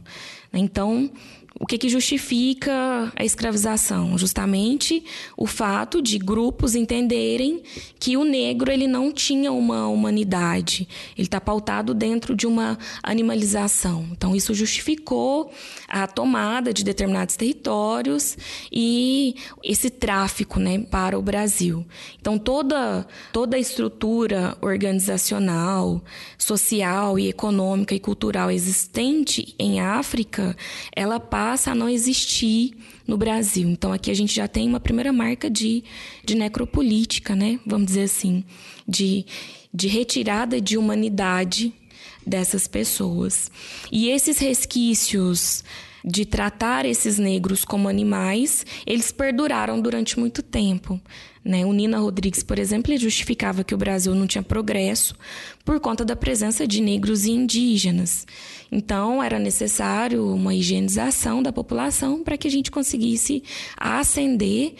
Então, o que, que justifica a escravização? Justamente o fato de grupos entenderem que o negro ele não tinha uma humanidade, ele está pautado dentro de uma animalização. Então, isso justificou a tomada de determinados territórios e esse tráfico né, para o Brasil. Então, toda, toda a estrutura organizacional, social e econômica e cultural existente em África, ela passa passa a não existir no Brasil. Então aqui a gente já tem uma primeira marca de, de necropolítica, né? Vamos dizer assim, de, de retirada de humanidade dessas pessoas. E esses resquícios de tratar esses negros como animais, eles perduraram durante muito tempo. Né? O Nina Rodrigues, por exemplo, justificava que o Brasil não tinha progresso por conta da presença de negros e indígenas. Então, era necessário uma higienização da população para que a gente conseguisse ascender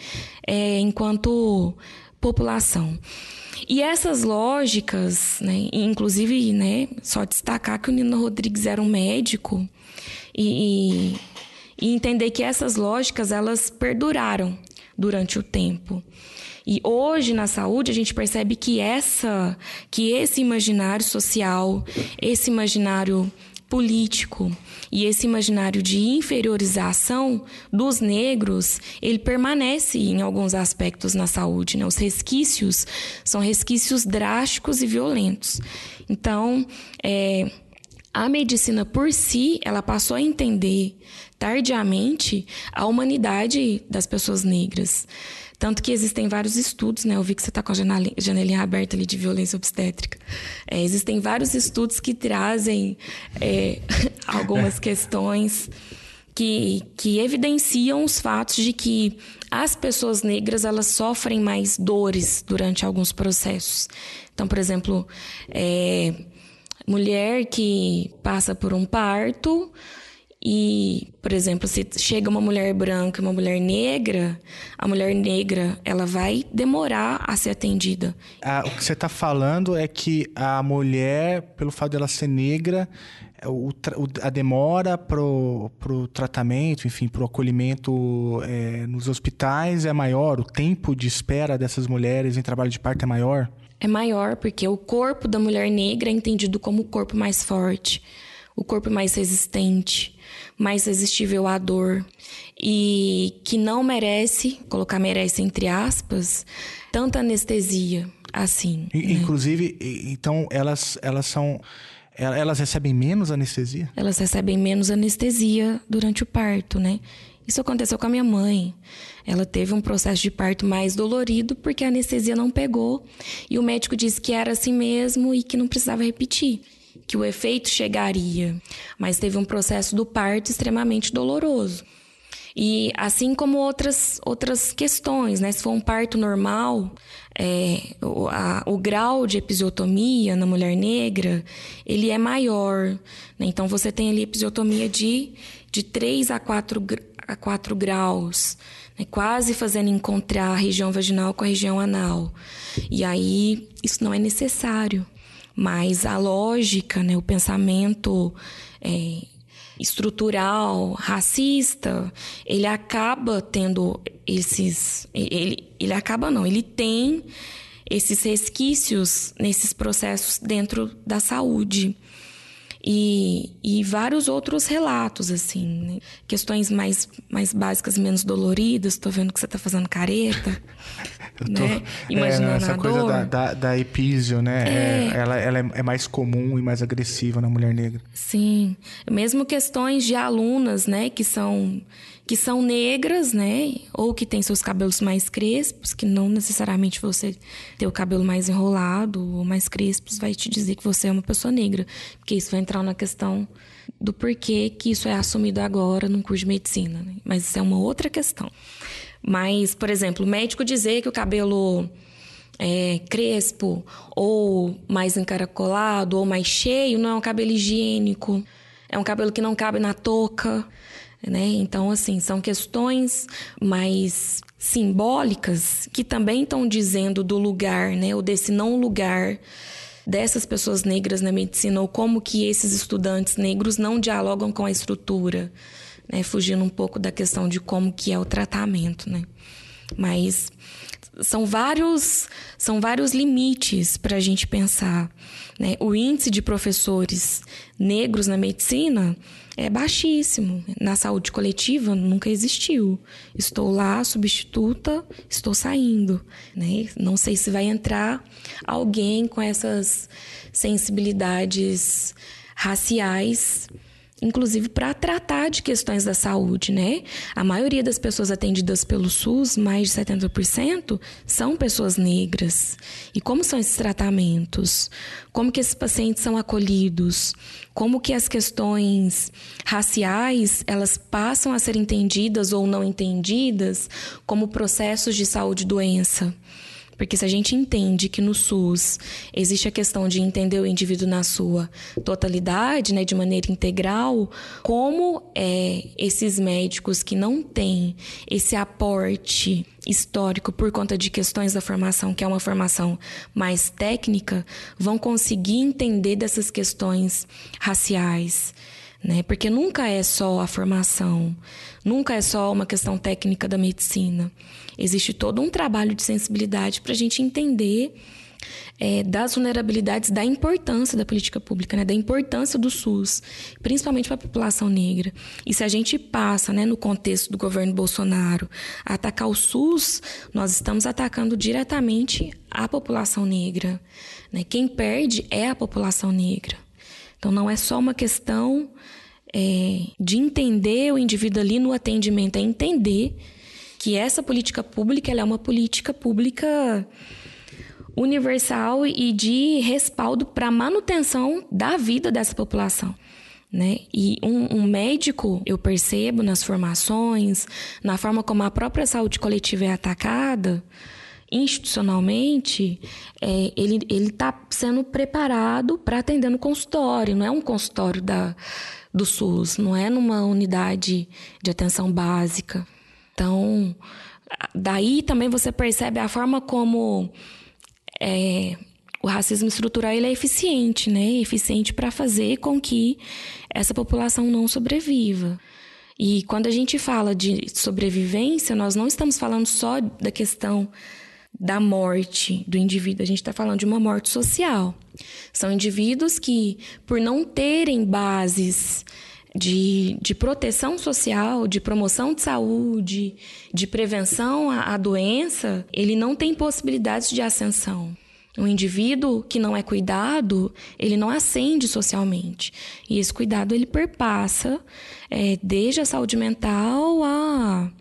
é, enquanto população. E essas lógicas, né, inclusive, né, só destacar que o Nino Rodrigues era um médico e, e entender que essas lógicas elas perduraram durante o tempo. E hoje na saúde a gente percebe que essa, que esse imaginário social, esse imaginário político e esse imaginário de inferiorização dos negros, ele permanece em alguns aspectos na saúde. Né? Os resquícios são resquícios drásticos e violentos. Então, é, a medicina por si, ela passou a entender tardiamente a humanidade das pessoas negras. Tanto que existem vários estudos, né? Eu vi que você está com a janelinha aberta ali de violência obstétrica. É, existem vários estudos que trazem é, [LAUGHS] algumas questões que, que evidenciam os fatos de que as pessoas negras elas sofrem mais dores durante alguns processos. Então, por exemplo, é, mulher que passa por um parto e, por exemplo, se chega uma mulher branca e uma mulher negra, a mulher negra ela vai demorar a ser atendida. Ah, o que você está falando é que a mulher, pelo fato dela ser negra, o, a demora para o tratamento, enfim, para o acolhimento é, nos hospitais é maior, o tempo de espera dessas mulheres em trabalho de parto é maior? É maior porque o corpo da mulher negra é entendido como o corpo mais forte, o corpo mais resistente mais resistível à dor e que não merece, colocar merece entre aspas, tanta anestesia assim. né? Inclusive, então elas elas são elas recebem menos anestesia? Elas recebem menos anestesia durante o parto, né? Isso aconteceu com a minha mãe. Ela teve um processo de parto mais dolorido porque a anestesia não pegou e o médico disse que era assim mesmo e que não precisava repetir que o efeito chegaria, mas teve um processo do parto extremamente doloroso. E assim como outras, outras questões, né? Se for um parto normal, é, o, a, o grau de episiotomia na mulher negra, ele é maior. Né? Então, você tem ali episiotomia de, de 3 a 4, a 4 graus, né? quase fazendo encontrar a região vaginal com a região anal. E aí, isso não é necessário mas a lógica, né, o pensamento é, estrutural, racista, ele acaba tendo esses. Ele, ele acaba não, ele tem esses resquícios nesses processos dentro da saúde. E, e vários outros relatos, assim, né? questões mais, mais básicas, menos doloridas. Estou vendo que você está fazendo careta. [LAUGHS] Eu tô, né? Imaginando é, essa a coisa. Da, da, da epísio, né? É. É, ela, ela é mais comum e mais agressiva na mulher negra. Sim. Mesmo questões de alunas, né? Que são, que são negras, né? Ou que têm seus cabelos mais crespos, que não necessariamente você ter o cabelo mais enrolado ou mais crespos vai te dizer que você é uma pessoa negra. Porque isso vai entrar na questão do porquê que isso é assumido agora num curso de medicina. Né? Mas isso é uma outra questão. Mas, por exemplo, o médico dizer que o cabelo é, crespo ou mais encaracolado ou mais cheio não é um cabelo higiênico. É um cabelo que não cabe na touca, né? Então, assim, são questões mais simbólicas que também estão dizendo do lugar, né? Ou desse não lugar dessas pessoas negras na medicina ou como que esses estudantes negros não dialogam com a estrutura né? Fugindo um pouco da questão de como que é o tratamento, né? Mas são vários, são vários limites para a gente pensar. Né? O índice de professores negros na medicina é baixíssimo. Na saúde coletiva nunca existiu. Estou lá, substituta, estou saindo. Né? Não sei se vai entrar alguém com essas sensibilidades raciais inclusive para tratar de questões da saúde, né? A maioria das pessoas atendidas pelo SUS, mais de 70%, são pessoas negras. E como são esses tratamentos? Como que esses pacientes são acolhidos? Como que as questões raciais, elas passam a ser entendidas ou não entendidas como processos de saúde e doença? Porque se a gente entende que no SUS existe a questão de entender o indivíduo na sua totalidade, né, de maneira integral, como é, esses médicos que não têm esse aporte histórico por conta de questões da formação, que é uma formação mais técnica, vão conseguir entender dessas questões raciais, né? Porque nunca é só a formação, nunca é só uma questão técnica da medicina. Existe todo um trabalho de sensibilidade para a gente entender é, das vulnerabilidades, da importância da política pública, né, da importância do SUS, principalmente para a população negra. E se a gente passa, né, no contexto do governo Bolsonaro, a atacar o SUS, nós estamos atacando diretamente a população negra. Né? Quem perde é a população negra. Então não é só uma questão é, de entender o indivíduo ali no atendimento, é entender que essa política pública é uma política pública universal e de respaldo para a manutenção da vida dessa população. Né? E um, um, médico, eu percebo nas formações, na forma como a própria saúde coletiva é atacada, institucionalmente, é, ele está sendo preparado para atender no consultório, não é um consultório da, do SUS, não é numa unidade de atenção básica. Então, daí também você percebe a forma como é, o racismo estrutural ele é eficiente, né? Eficiente para fazer com que essa população não sobreviva. E quando a gente fala de sobrevivência, nós não estamos falando só da questão da morte do indivíduo, a gente está falando de uma morte social. São indivíduos que, por não terem bases de, de proteção social, de promoção de saúde, de prevenção à, à doença, ele não tem possibilidades de ascensão. Um indivíduo que não é cuidado, ele não ascende socialmente. E esse cuidado ele perpassa é, desde a saúde mental a,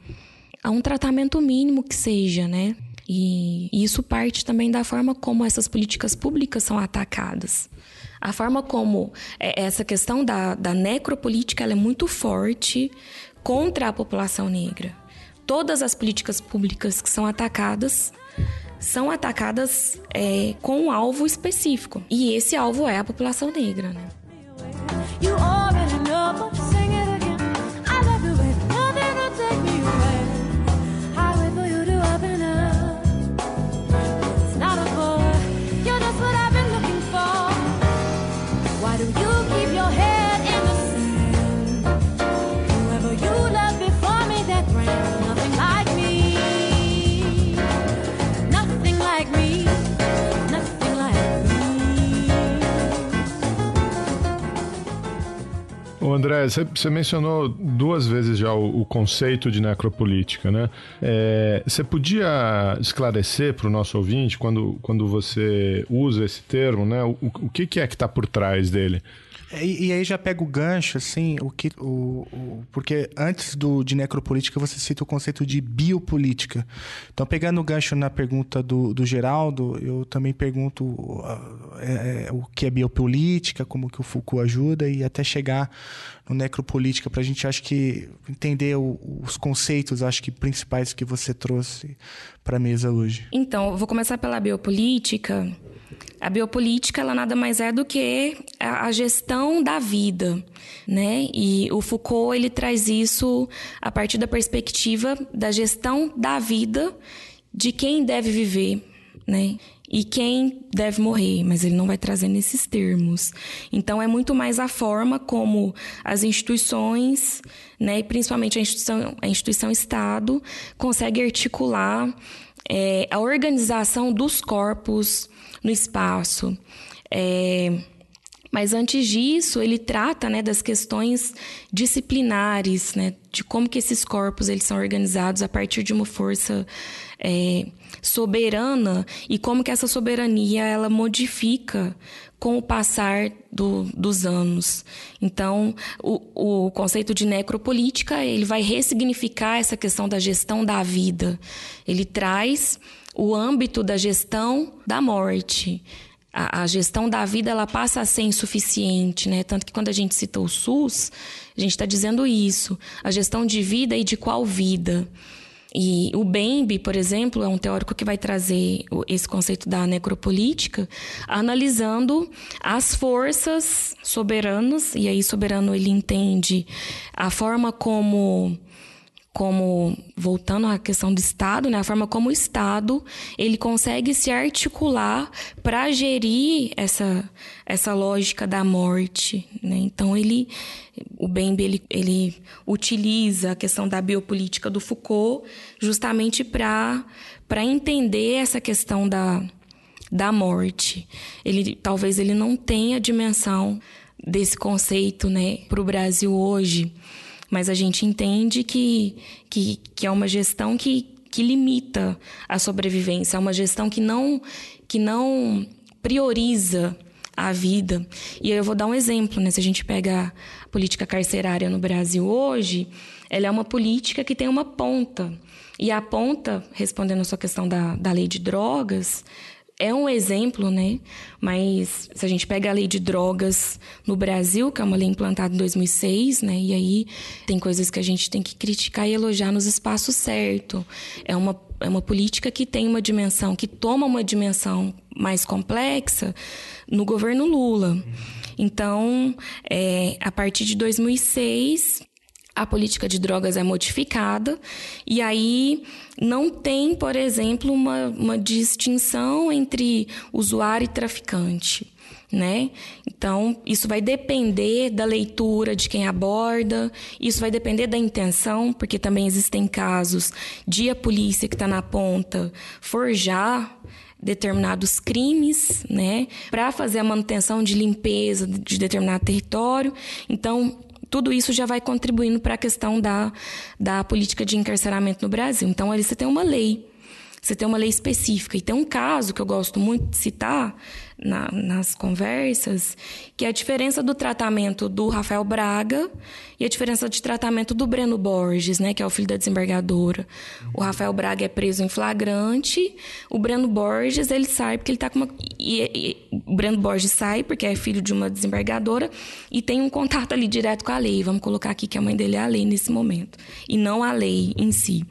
a um tratamento mínimo que seja, né? E isso parte também da forma como essas políticas públicas são atacadas. A forma como é, essa questão da, da necropolítica é muito forte contra a população negra. Todas as políticas públicas que são atacadas são atacadas é, com um alvo específico. E esse alvo é a população negra. Né? André, você mencionou duas vezes já o, o conceito de necropolítica, né? É, você podia esclarecer para o nosso ouvinte, quando, quando você usa esse termo, né? O, o que, que é que está por trás dele? É, e, e, aí já pega o gancho, assim, o que. O, o, porque antes do, de necropolítica você cita o conceito de biopolítica. Então, pegando o gancho na pergunta do, do Geraldo, eu também pergunto uh, é, o que é biopolítica, como que o Foucault ajuda, e até chegar no necropolítica, para a gente acho que entender o, os conceitos, acho que principais que você trouxe para a mesa hoje. Então, vou começar pela biopolítica. A biopolítica ela nada mais é do que a gestão da vida, né? E o Foucault ele traz isso a partir da perspectiva da gestão da vida de quem deve viver, né? E quem deve morrer, mas ele não vai trazer nesses termos. Então é muito mais a forma como as instituições, né, e principalmente a instituição, a instituição Estado, consegue articular é, a organização dos corpos no espaço. É, mas antes disso, ele trata né, das questões disciplinares, né, de como que esses corpos eles são organizados a partir de uma força é, soberana e como que essa soberania ela modifica com o passar do, dos anos. Então, o, o conceito de necropolítica ele vai ressignificar essa questão da gestão da vida. Ele traz o âmbito da gestão da morte. A, a, gestão da vida ela passa a ser insuficiente, né? Tanto que quando a gente cita o SUS, a gente está dizendo isso. A gestão de vida e de qual vida? E o Bembe, por exemplo, é um teórico que vai trazer esse conceito da necropolítica, analisando as forças soberanas, e aí soberano ele entende a forma como como voltando à questão do Estado, né, a forma como o Estado ele consegue se articular para gerir essa essa lógica da morte, né? Então ele o Bembe ele, ele utiliza a questão da biopolítica do Foucault justamente para para entender essa questão da da morte. Ele talvez ele não tenha dimensão desse conceito, né, para o Brasil hoje mas a gente entende que, que, que é uma gestão que, que limita a sobrevivência, é uma gestão que não, que não prioriza a vida. E eu vou dar um exemplo, né? Se a gente pega a política carcerária no Brasil hoje, ela é uma política que tem uma ponta. E a ponta, respondendo a sua questão da, da lei de drogas, é um exemplo, né? Mas se a gente pega a lei de drogas no Brasil, que é uma lei implantada em 2006, né? E aí tem coisas que a gente tem que criticar e elogiar nos espaços certos. É uma, é uma política que tem uma dimensão, que toma uma dimensão mais complexa no governo Lula. Então, é, a partir de 2006, a política de drogas é modificada e aí não tem, por exemplo, uma, uma distinção entre usuário e traficante. Né? Então, isso vai depender da leitura de quem aborda, isso vai depender da intenção, porque também existem casos de a polícia que está na ponta forjar determinados crimes, né, para fazer a manutenção de limpeza de determinado território. Então, tudo isso já vai contribuindo para a questão da, da política de encarceramento no Brasil. Então, ali você tem uma lei, você tem uma lei específica. E tem um caso que eu gosto muito de citar, na, nas conversas, que é a diferença do tratamento do Rafael Braga e a diferença de tratamento do Breno Borges, né, que é o filho da desembargadora. O Rafael Braga é preso em flagrante, o Breno Borges, ele sai porque ele tá com uma e, e, o Breno Borges sai porque é filho de uma desembargadora e tem um contato ali direto com a lei. Vamos colocar aqui que a mãe dele é a lei nesse momento e não a lei em si.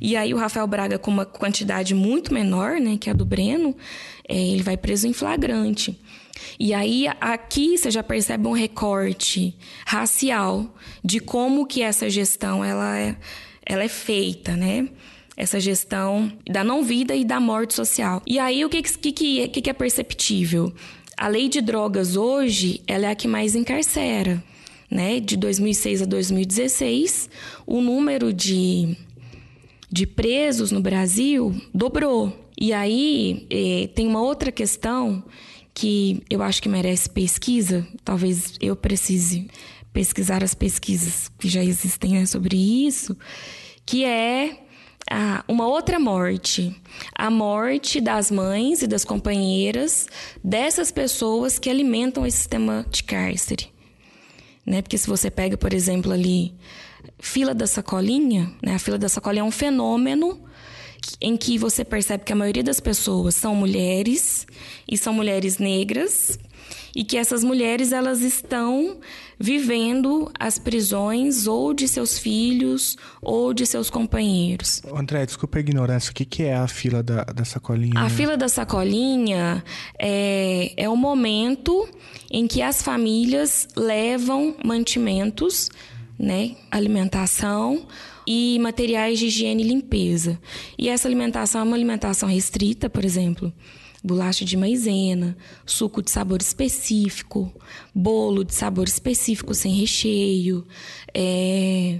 E aí o Rafael Braga com uma quantidade muito menor, né, que a do Breno, é, ele vai preso em flagrante. E aí aqui você já percebe um recorte racial de como que essa gestão ela é, ela é feita, né? Essa gestão da não vida e da morte social. E aí o que que, que, que é perceptível? A lei de drogas hoje ela é a que mais encarcera. Né? De 2006 a 2016, o número de, de presos no Brasil dobrou. E aí eh, tem uma outra questão que eu acho que merece pesquisa, talvez eu precise pesquisar as pesquisas que já existem né, sobre isso, que é ah, uma outra morte, a morte das mães e das companheiras dessas pessoas que alimentam esse sistema de cárcere. Né? Porque se você pega, por exemplo, ali, fila da sacolinha, né? a fila da sacolinha é um fenômeno em que você percebe que a maioria das pessoas são mulheres e são mulheres negras e que essas mulheres elas estão vivendo as prisões ou de seus filhos ou de seus companheiros. André, desculpa a ignorância, o que, que é a fila da, da sacolinha? A fila da sacolinha é, é o momento em que as famílias levam mantimentos, né, alimentação e materiais de higiene e limpeza. E essa alimentação é uma alimentação restrita, por exemplo, bolacha de maisena, suco de sabor específico, bolo de sabor específico sem recheio, é,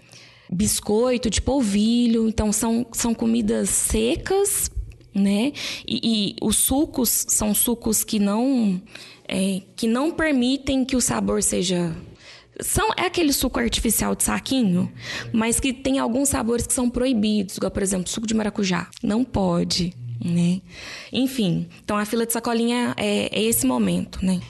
biscoito de polvilho. Então, são, são comidas secas, né? E, e os sucos são sucos que não, é, que não permitem que o sabor seja são, é aquele suco artificial de saquinho, mas que tem alguns sabores que são proibidos, igual, por exemplo, suco de maracujá. Não pode, né? Enfim, então a fila de sacolinha é, é esse momento, né?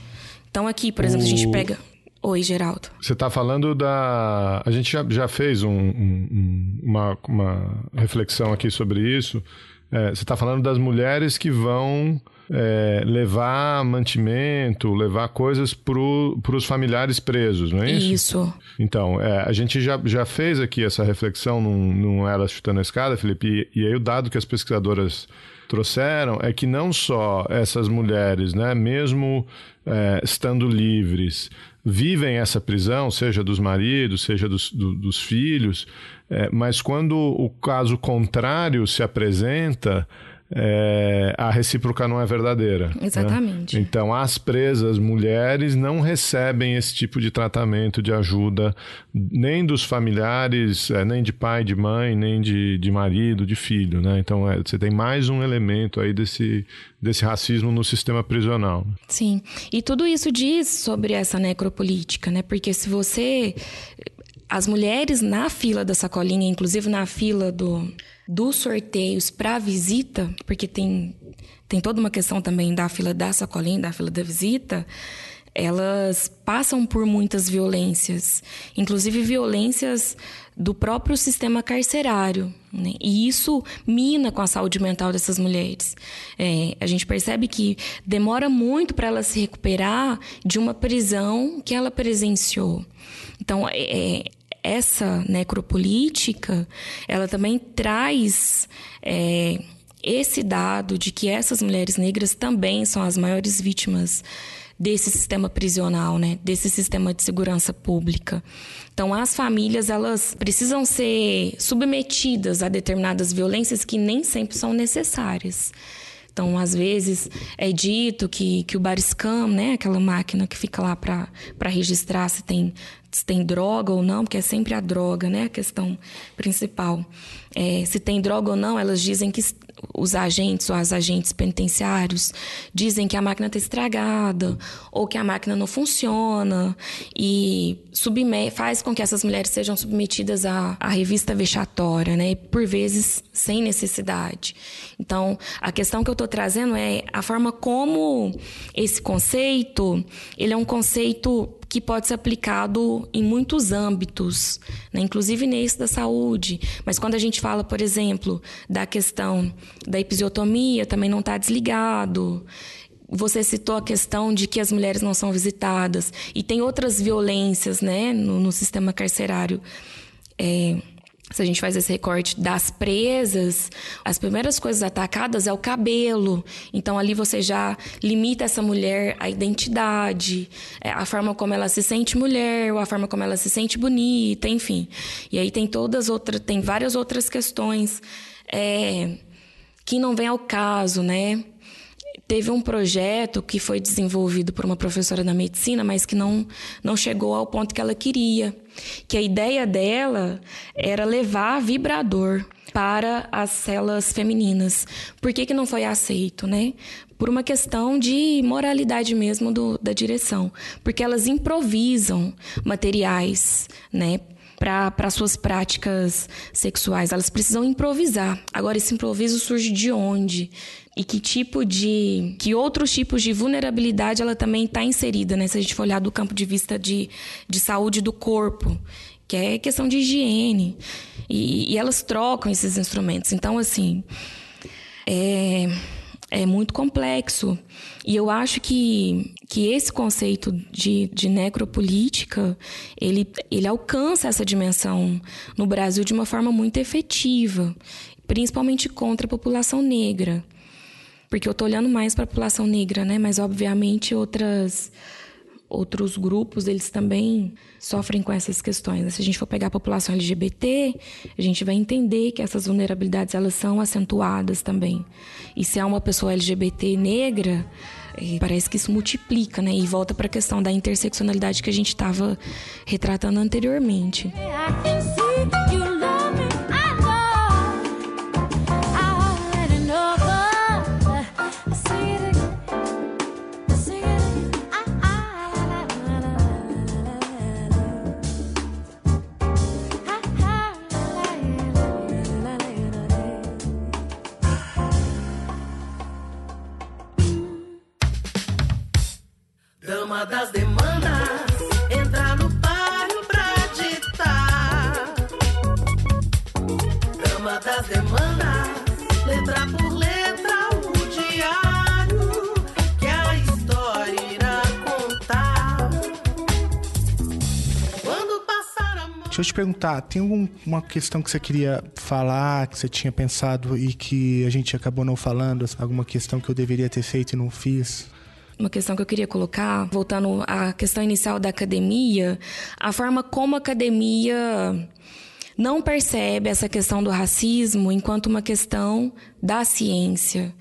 Então aqui, por exemplo, o... a gente pega... Oi, Geraldo. Você está falando da. A gente já, já fez um, um, uma, uma reflexão aqui sobre isso. É, você está falando das mulheres que vão é, levar mantimento, levar coisas para os familiares presos, não é isso? Isso. Então, é, a gente já, já fez aqui essa reflexão num, num Elas Chutando a Escada, Felipe, e, e aí o dado que as pesquisadoras trouxeram é que não só essas mulheres, né, mesmo é, estando livres, vivem essa prisão, seja dos maridos, seja dos, do, dos filhos, é, mas quando o caso contrário se apresenta, é, a recíproca não é verdadeira. né? Exatamente. Então, as presas mulheres não recebem esse tipo de tratamento, de ajuda, nem dos familiares, é, nem de pai, de mãe, nem de, de marido, de filho. Né? Então, é, você tem mais um elemento aí desse, desse racismo no sistema prisional. Sim. E tudo isso diz sobre essa necropolítica, né? Porque se você. As mulheres na fila da sacolinha, inclusive na fila do, dos sorteios para visita, porque tem, tem toda uma questão também da fila da sacolinha, da fila da visita, elas passam por muitas violências, inclusive violências do próprio sistema carcerário. Né? E isso mina com a saúde mental dessas mulheres. É, a gente percebe que demora muito para ela se recuperar de uma prisão que ela presenciou. Então, é, essa necropolítica, ela também traz é, esse dado de que essas mulheres negras também são as maiores vítimas desse sistema prisional, né? Desse sistema de segurança pública. Então, as famílias elas precisam ser submetidas a determinadas violências que nem sempre são necessárias. Então, às vezes, é dito que, que o bariscam, né, aquela máquina que fica lá para registrar se tem, se tem droga ou não, porque é sempre a droga, né, a questão principal. É, se tem droga ou não, elas dizem que os agentes ou as agentes penitenciários dizem que a máquina está estragada ou que a máquina não funciona e faz com que essas mulheres sejam submetidas à, à revista vexatória, né? Por vezes sem necessidade. Então, a questão que eu estou trazendo é a forma como esse conceito, ele é um conceito que pode ser aplicado em muitos âmbitos, né? inclusive nesse da saúde. Mas quando a gente fala, por exemplo, da questão da episiotomia, também não está desligado. Você citou a questão de que as mulheres não são visitadas e tem outras violências, né, no, no sistema carcerário. É, se a gente faz esse recorte das presas, as primeiras coisas atacadas é o cabelo. Então ali você já limita essa mulher a identidade, é, a forma como ela se sente mulher, ou a forma como ela se sente bonita, enfim. E aí tem todas outras, tem várias outras questões é, que não vem ao caso, né? Teve um projeto que foi desenvolvido por uma professora da medicina, mas que não, não chegou ao ponto que ela queria. Que a ideia dela era levar vibrador para as celas femininas. Por que, que não foi aceito, né? Por uma questão de moralidade mesmo do, da direção. Porque elas improvisam materiais, né? Para suas práticas sexuais. Elas precisam improvisar. Agora, esse improviso surge de onde? E que tipo de. que outros tipos de vulnerabilidade ela também está inserida, né? Se a gente for olhar do campo de vista de, de saúde do corpo, que é questão de higiene. E, e elas trocam esses instrumentos. Então, assim. É é muito complexo. E eu acho que, que esse conceito de, de necropolítica, ele, ele alcança essa dimensão no Brasil de uma forma muito efetiva, principalmente contra a população negra. Porque eu estou olhando mais para a população negra, né? Mas, obviamente, outras outros grupos, eles também sofrem com essas questões. Se a gente for pegar a população LGBT, a gente vai entender que essas vulnerabilidades elas são acentuadas também. E se é uma pessoa LGBT negra, eh, parece que isso multiplica, né? E volta para a questão da interseccionalidade que a gente estava retratando anteriormente. Dama das demandas, entra no páreo pra ditar. Dama das demandas, letra por letra, o diário que a história irá contar. Quando. Deixa eu te perguntar, tem alguma questão que você queria falar, que você tinha pensado e que a gente acabou não falando? Alguma questão que eu deveria ter feito e não fiz? Uma questão que eu queria colocar, voltando à questão inicial da academia, a forma como a academia não percebe essa questão do racismo enquanto uma questão da ciência.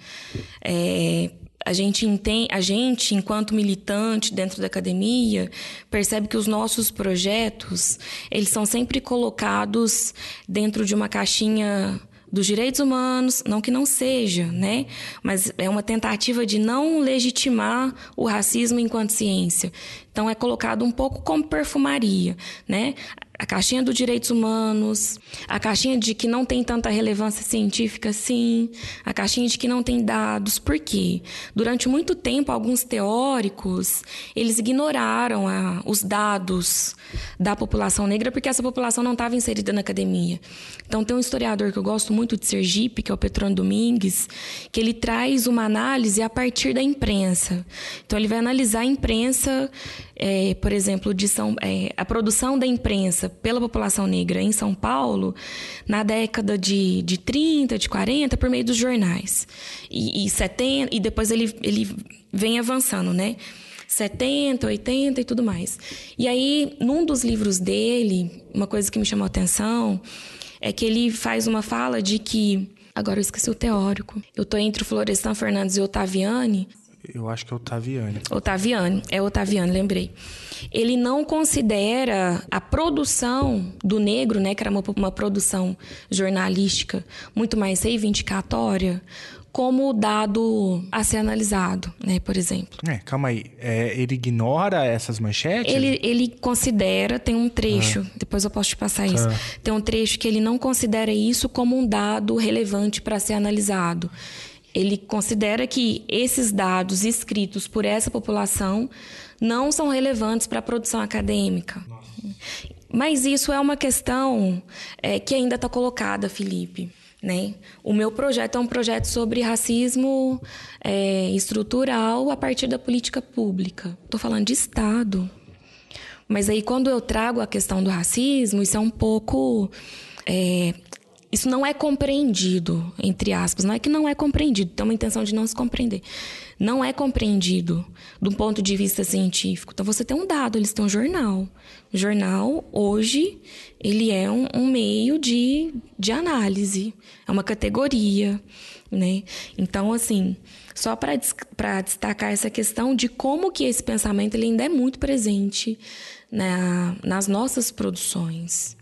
É, a gente entende, a gente, enquanto militante dentro da academia, percebe que os nossos projetos, eles são sempre colocados dentro de uma caixinha dos direitos humanos, não que não seja, né? Mas é uma tentativa de não legitimar o racismo enquanto ciência. Então é colocado um pouco como perfumaria, né? A caixinha dos direitos humanos, a caixinha de que não tem tanta relevância científica assim, a caixinha de que não tem dados. Por quê? Durante muito tempo, alguns teóricos, eles ignoraram a, os dados da população negra porque essa população não estava inserida na academia. Então tem um historiador que eu gosto muito de Sergipe, que é o Petrônio Domingues, que ele traz uma análise a partir da imprensa. Então ele vai analisar a imprensa é, por exemplo, de São, é, a produção da imprensa pela população negra em São Paulo na década de, de 30, de 40, por meio dos jornais. E, e 70, e depois ele, ele vem avançando, né? 70, 80 e tudo mais. E aí, num dos livros dele, uma coisa que me chamou a atenção é que ele faz uma fala de que. Agora eu esqueci o teórico. Eu tô entre o Florestan Fernandes e o. Eu acho que é Otaviani. Otaviani, é Otaviani, lembrei. Ele não considera a produção do negro, né, que era uma, uma produção jornalística muito mais reivindicatória, como dado a ser analisado, né, por exemplo. É, calma aí. É, ele ignora essas manchetes? Ele, ele considera, tem um trecho, depois eu posso te passar isso. Ah. Tem um trecho que ele não considera isso como um dado relevante para ser analisado. Ele considera que esses dados escritos por essa população não são relevantes para a produção acadêmica. Mas isso é uma questão é, que ainda está colocada, Felipe. Né? O meu projeto é um projeto sobre racismo é, estrutural a partir da política pública. Estou falando de Estado. Mas aí, quando eu trago a questão do racismo, isso é um pouco. é, isso não é compreendido, entre aspas. Não é que não é compreendido, tem uma intenção de não se compreender. Não é compreendido do ponto de vista científico. Então, você tem um dado, eles têm um jornal. O jornal, hoje, ele é um, um meio de, de análise, é uma categoria, né? Então, assim, só para destacar essa questão de como que esse pensamento ele ainda é muito presente na, nas nossas produções.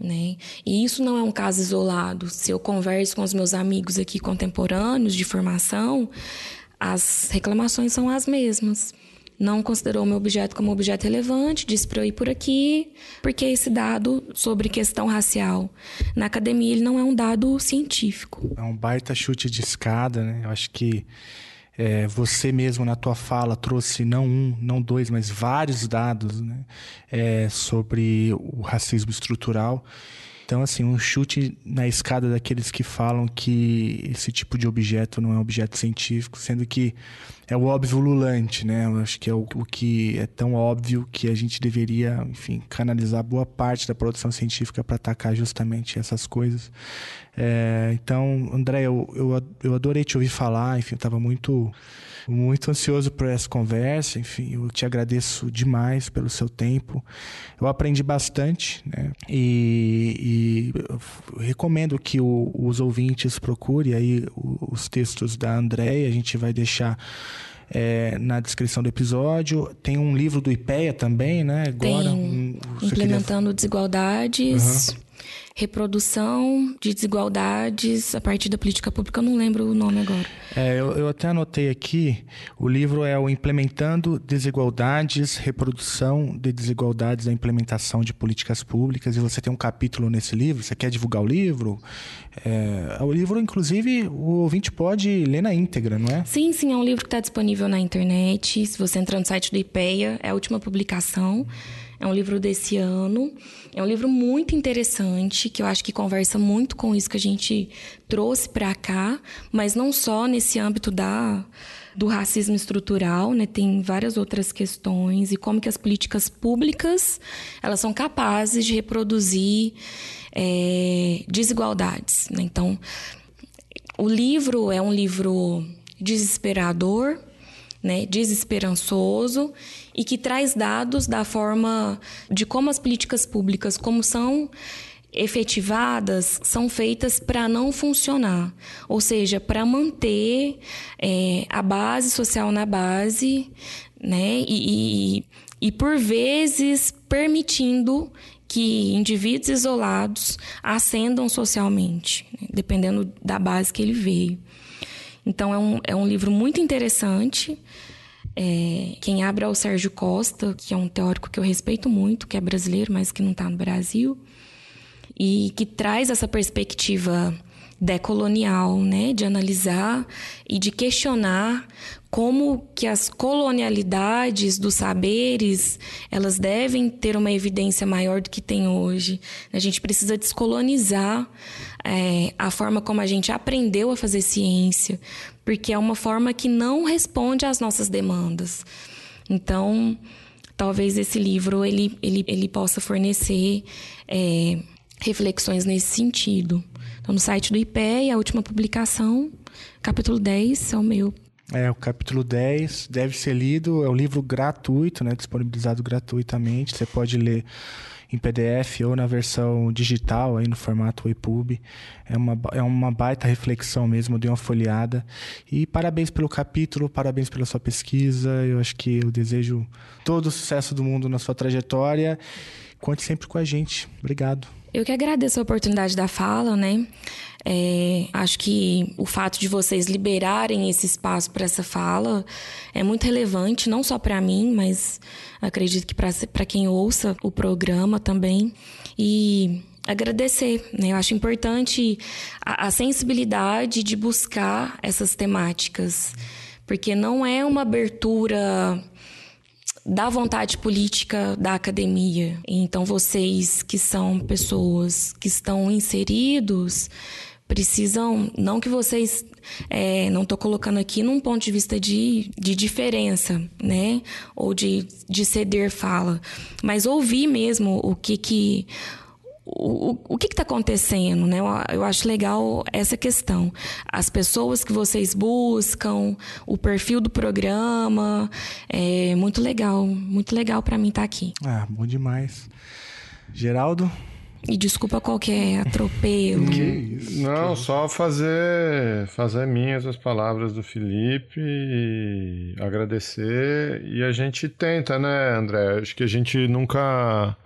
Né? E isso não é um caso isolado. Se eu converso com os meus amigos aqui contemporâneos de formação, as reclamações são as mesmas. Não considerou o meu objeto como objeto relevante, disse para eu ir por aqui, porque esse dado sobre questão racial na academia ele não é um dado científico. É um baita chute de escada, né? Eu acho que é, você mesmo na tua fala trouxe não um, não dois, mas vários dados né? É, sobre o racismo estrutural. Então, assim, um chute na escada daqueles que falam que esse tipo de objeto não é um objeto científico, sendo que é o óbvio lulante, né? Eu acho que é o, o que é tão óbvio que a gente deveria, enfim, canalizar boa parte da produção científica para atacar justamente essas coisas. É, então, André, eu, eu, eu adorei te ouvir falar, enfim, eu estava muito, muito ansioso por essa conversa, enfim, eu te agradeço demais pelo seu tempo. Eu aprendi bastante, né? E, e recomendo que o- os ouvintes procurem aí os textos da Andréia, a gente vai deixar é, na descrição do episódio. Tem um livro do IPEA também, né? Agora, Tem um- você queria- implementando desigualdades, reprodução de desigualdades a partir da política pública, eu não lembro o nome agora. É, eu, eu até anotei aqui, o livro é o Implementando Desigualdades, Reprodução de Desigualdades da Implementação de Políticas Públicas, e você tem um capítulo nesse livro, você quer divulgar o livro? É, o livro, inclusive, o ouvinte pode ler na íntegra, não é? Sim, sim, é um livro que está disponível na internet. Se você entrar no site do IPEA, é a última publicação. É um livro desse ano. É um livro muito interessante, que eu acho que conversa muito com isso que a gente trouxe para cá, mas não só nesse âmbito da do racismo estrutural, né? Tem várias outras questões e como que as políticas públicas elas são capazes de reproduzir é, desigualdades. Né? Então, o livro é um livro desesperador, né, desesperançoso e que traz dados da forma de como as políticas públicas, como são efetivadas, são feitas para não funcionar, ou seja, para manter é, a base social na base, né, e, e, e por vezes permitindo que indivíduos isolados ascendam socialmente, né, dependendo da base que ele veio. Então, é um, é um livro muito interessante. É, quem abre é o Sérgio Costa, que é um teórico que eu respeito muito, que é brasileiro, mas que não está no Brasil, e que traz essa perspectiva decolonial, né, de analisar e de questionar como que as colonialidades dos saberes elas devem ter uma evidência maior do que tem hoje. A gente precisa descolonizar é, a forma como a gente aprendeu a fazer ciência, porque é uma forma que não responde às nossas demandas. Então, talvez esse livro ele, ele, ele possa fornecer é, reflexões nesse sentido. Então, no site do IPE, a última publicação, capítulo 10, é o meu. É, o capítulo 10 deve ser lido, é um livro gratuito, né, disponibilizado gratuitamente. Você pode ler em PDF ou na versão digital, aí no formato EPUB. É uma, é uma baita reflexão mesmo, dei uma folheada. E parabéns pelo capítulo, parabéns pela sua pesquisa. Eu acho que eu desejo todo o sucesso do mundo na sua trajetória. Conte sempre com a gente. Obrigado. Eu que agradeço a oportunidade da fala, né? É, acho que o fato de vocês liberarem esse espaço para essa fala é muito relevante, não só para mim, mas acredito que para quem ouça o programa também. E agradecer, né? Eu acho importante a, a sensibilidade de buscar essas temáticas, porque não é uma abertura da vontade política da academia. Então, vocês que são pessoas que estão inseridos precisam, não que vocês, é, não estou colocando aqui num ponto de vista de, de diferença, né, ou de, de ceder fala, mas ouvir mesmo o que que o, o que está acontecendo, né? Eu, eu acho legal essa questão. As pessoas que vocês buscam, o perfil do programa, é muito legal, muito legal para mim estar tá aqui. Ah, bom demais. Geraldo? E desculpa qualquer atropelo. que isso? Não, que... só fazer fazer minhas as palavras do Felipe, agradecer e a gente tenta, né, André? Acho que a gente nunca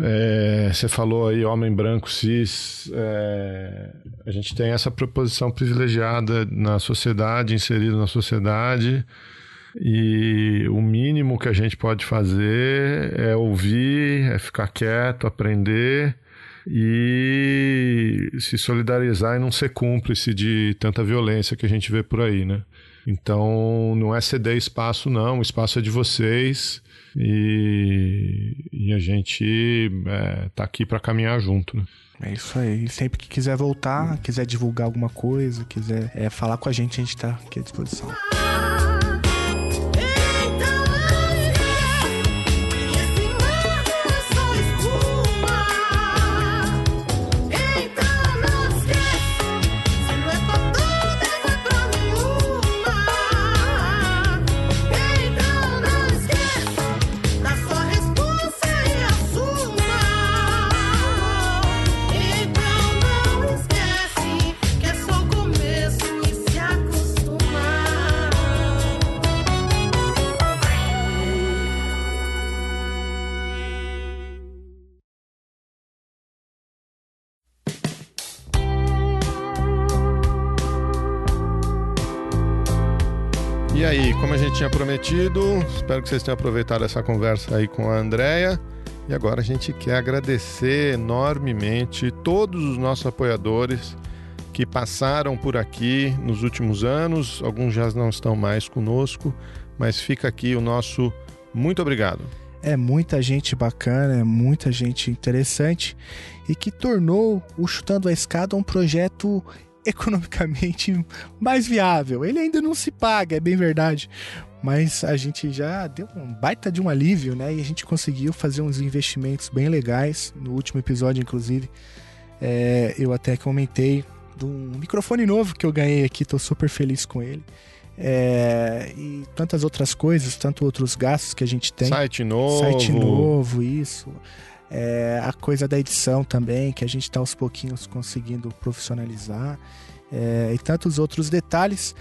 é, você falou aí, homem branco, cis. É, a gente tem essa proposição privilegiada na sociedade, inserida na sociedade. E o mínimo que a gente pode fazer é ouvir, é ficar quieto, aprender e se solidarizar e não ser cúmplice de tanta violência que a gente vê por aí, né? Então, não é ceder espaço, não. O espaço é de vocês. E, e a gente é, tá aqui para caminhar junto, né? É isso aí. Sempre que quiser voltar, quiser divulgar alguma coisa, quiser é, falar com a gente, a gente tá aqui à disposição. Tinha prometido. Espero que vocês tenham aproveitado essa conversa aí com a Andrea. E agora a gente quer agradecer enormemente todos os nossos apoiadores que passaram por aqui nos últimos anos. Alguns já não estão mais conosco, mas fica aqui o nosso muito obrigado. é muita gente bacana, é muita gente interessante e que tornou o Chutando a Escada um projeto economicamente mais viável. Ele ainda não se paga, é bem verdade. Mas a gente já deu um baita de um alívio, né? E a gente conseguiu fazer uns investimentos bem legais. No último episódio, inclusive, é, eu até comentei de um microfone novo que eu ganhei aqui, tô super feliz com ele. É, e tantas outras coisas, tanto outros gastos que a gente tem. Site novo. Site novo, isso. É, a coisa da edição também, que a gente está aos pouquinhos conseguindo profissionalizar. É, e tantos outros detalhes.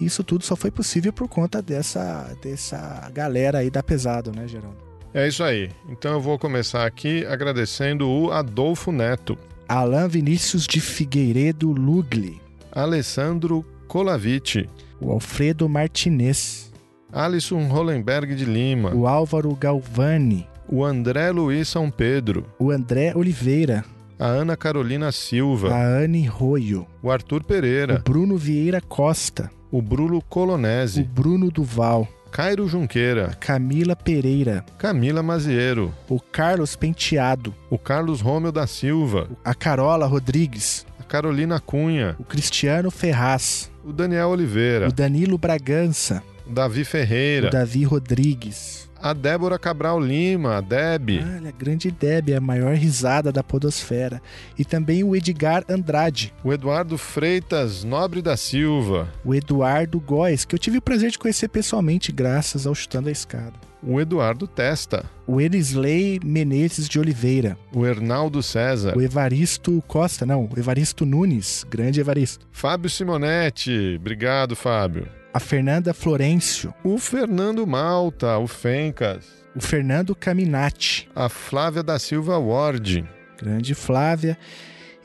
Isso tudo só foi possível por conta dessa, dessa galera aí da Pesado, né, Geraldo? É isso aí. Então eu vou começar aqui agradecendo o Adolfo Neto, Alain Vinícius de Figueiredo Lugli, Alessandro Colaviti, o Alfredo Martinez, Alisson Hollenberg de Lima, o Álvaro Galvani, o André Luiz São Pedro, o André Oliveira, a Ana Carolina Silva, a Anne Roio, o Arthur o Pereira, Bruno Vieira Costa, o Bruno o Colonese, Bruno Duval, Cairo Junqueira, Camila Pereira, Camila Maziero, o Carlos Penteado, o Carlos Rômio da Silva, a Carola Rodrigues, a Carolina Cunha, o Cristiano Ferraz, o Daniel Oliveira, o Danilo Bragança, o Davi o Ferreira, Davi Rodrigues. A Débora Cabral Lima, a Deb, Olha, a grande Deb, a maior risada da podosfera. E também o Edgar Andrade, o Eduardo Freitas Nobre da Silva, o Eduardo Góes, que eu tive o prazer de conhecer pessoalmente graças ao Chutando a Escada. o Eduardo Testa, O Erisley Menezes de Oliveira, o Hernaldo César, o Evaristo Costa, não, o Evaristo Nunes, grande Evaristo. Fábio Simonetti, obrigado Fábio, A Fernanda Florencio, o Fernando Malta, o Fencas, o Fernando Caminati, a Flávia da Silva Ward, grande Flávia,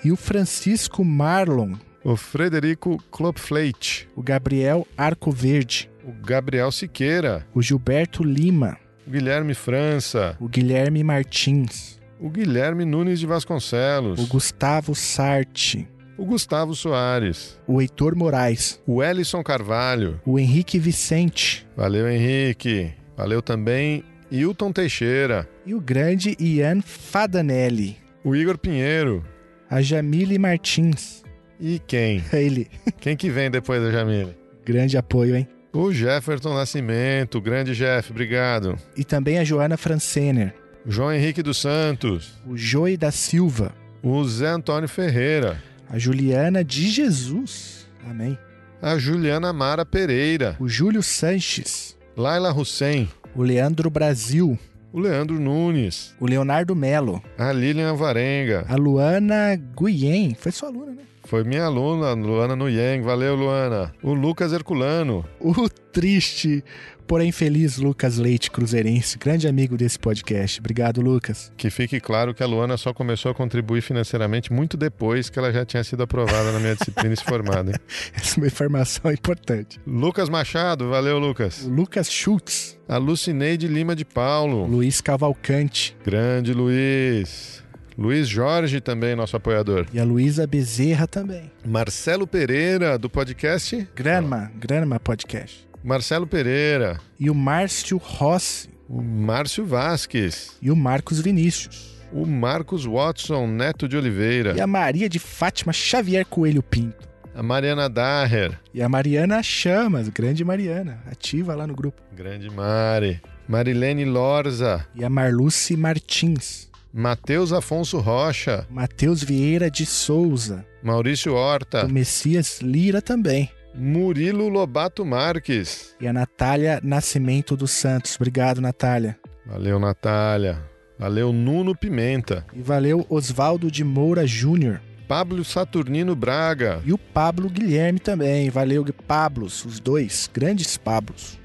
e o Francisco Marlon, o Frederico Klopfleit, o Gabriel Arco Verde, o Gabriel Siqueira, o Gilberto Lima, o Guilherme França, o Guilherme Martins, o Guilherme Nunes de Vasconcelos, o Gustavo Sarte, o Gustavo Soares, o Heitor Moraes, o Ellison Carvalho, o Henrique Vicente. Valeu Henrique, valeu também Hilton Teixeira, e o grande Ian Fadanelli, o Igor Pinheiro. A Jamile Martins. e quem? [LAUGHS] Ele, Quem que vem depois da Jamile? grande apoio, hein? O Jefferson Nascimento, grande Jeff, obrigado. E também a Joana Francener, João Henrique dos Santos, o Joey da Silva, o Zé Antônio Ferreira, a Juliana de Jesus. Amém. a Juliana Mara Pereira, O Júlio Sanches, Laila Hussein, o Leandro Brasil, o Leandro Nunes, o Leonardo Melo, a Lilian Varenga, a Luana Guyen, foi sua aluna, né? foi minha aluna, Luana Nuyeng, valeu Luana. O Lucas Herculano, O triste, porém feliz Lucas Leite Cruzeirense, grande amigo desse podcast. Obrigado, Lucas. que fique claro que a Luana só começou a contribuir financeiramente muito depois que ela já tinha sido aprovada na minha disciplina e se formada. hein? [LAUGHS] Essa é uma informação importante. Lucas Machado, valeu Lucas. Lucas Schultz, A Lucineide Lima de Paulo, Luiz Cavalcante grande Luiz. Luiz Jorge também, nosso apoiador. e a Luísa Bezerra também. Marcelo Pereira, do podcast. Granma, Granma Podcast. Marcelo Pereira. E o Márcio Rossi O Márcio Vasques. e o Marcos Vinícius. O Marcos Watson Neto de Oliveira. E a Maria de Fátima Xavier Coelho Pinto. A Mariana Daher. E a Mariana Chamas, grande Mariana, ativa lá no grupo. Grande Mari. Marilene Lorza. E a Marluce Martins. Matheus Afonso Rocha. Matheus Vieira de Souza. Maurício Horta. O Messias Lira também. Murilo Lobato Marques. E a Natália Nascimento dos Santos. Obrigado, Natália. Valeu, Natália. Valeu, Nuno Pimenta. E valeu Oswaldo de Moura Júnior. Pablo Saturnino Braga. E o Pablo Guilherme também. Valeu, Pablos, os dois. Grandes Pablos.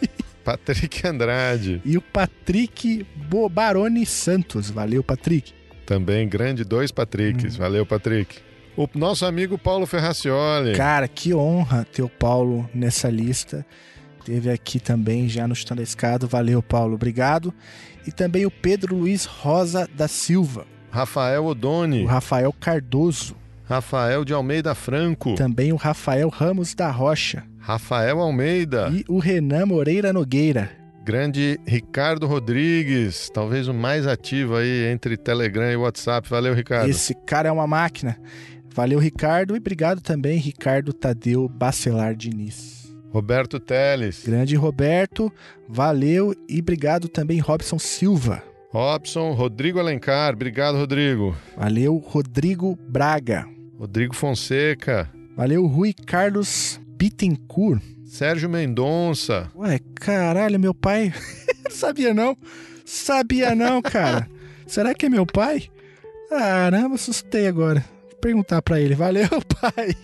[LAUGHS] Patrick Andrade. E o Patrick Bo- Baroni Santos. Valeu, Patrick. Também grande dois Patricks. Valeu, Patrick. O nosso amigo Paulo Ferracioli. Cara, que honra ter o Paulo nessa lista. Teve aqui também já no Chutando a Escada. Valeu, Paulo. Obrigado. E também o Pedro Luiz Rosa da Silva. Rafael O Odoni. Rafael Cardoso. Rafael de Almeida Franco. Também o Rafael Ramos da Rocha. Rafael Almeida. E o Renan Moreira Nogueira. Grande Ricardo Rodrigues, talvez o mais ativo aí entre Telegram e WhatsApp. Valeu, Ricardo. Esse cara é uma máquina. Valeu, Ricardo, e obrigado também, Ricardo Tadeu Bacelar Diniz. Roberto Teles. Grande Roberto, valeu e obrigado também, Robson Silva. Robson, Rodrigo Alencar, obrigado, Rodrigo. Valeu, Rodrigo Braga. Rodrigo Fonseca. Valeu, Rui Carlos Bittencourt. Sérgio Mendonça. Ué, caralho, meu pai. [LAUGHS] Sabia não? Sabia não, cara. [LAUGHS] Será que é meu pai? Caramba, assustei agora. Perguntar pra ele. Valeu, [LAUGHS] pai.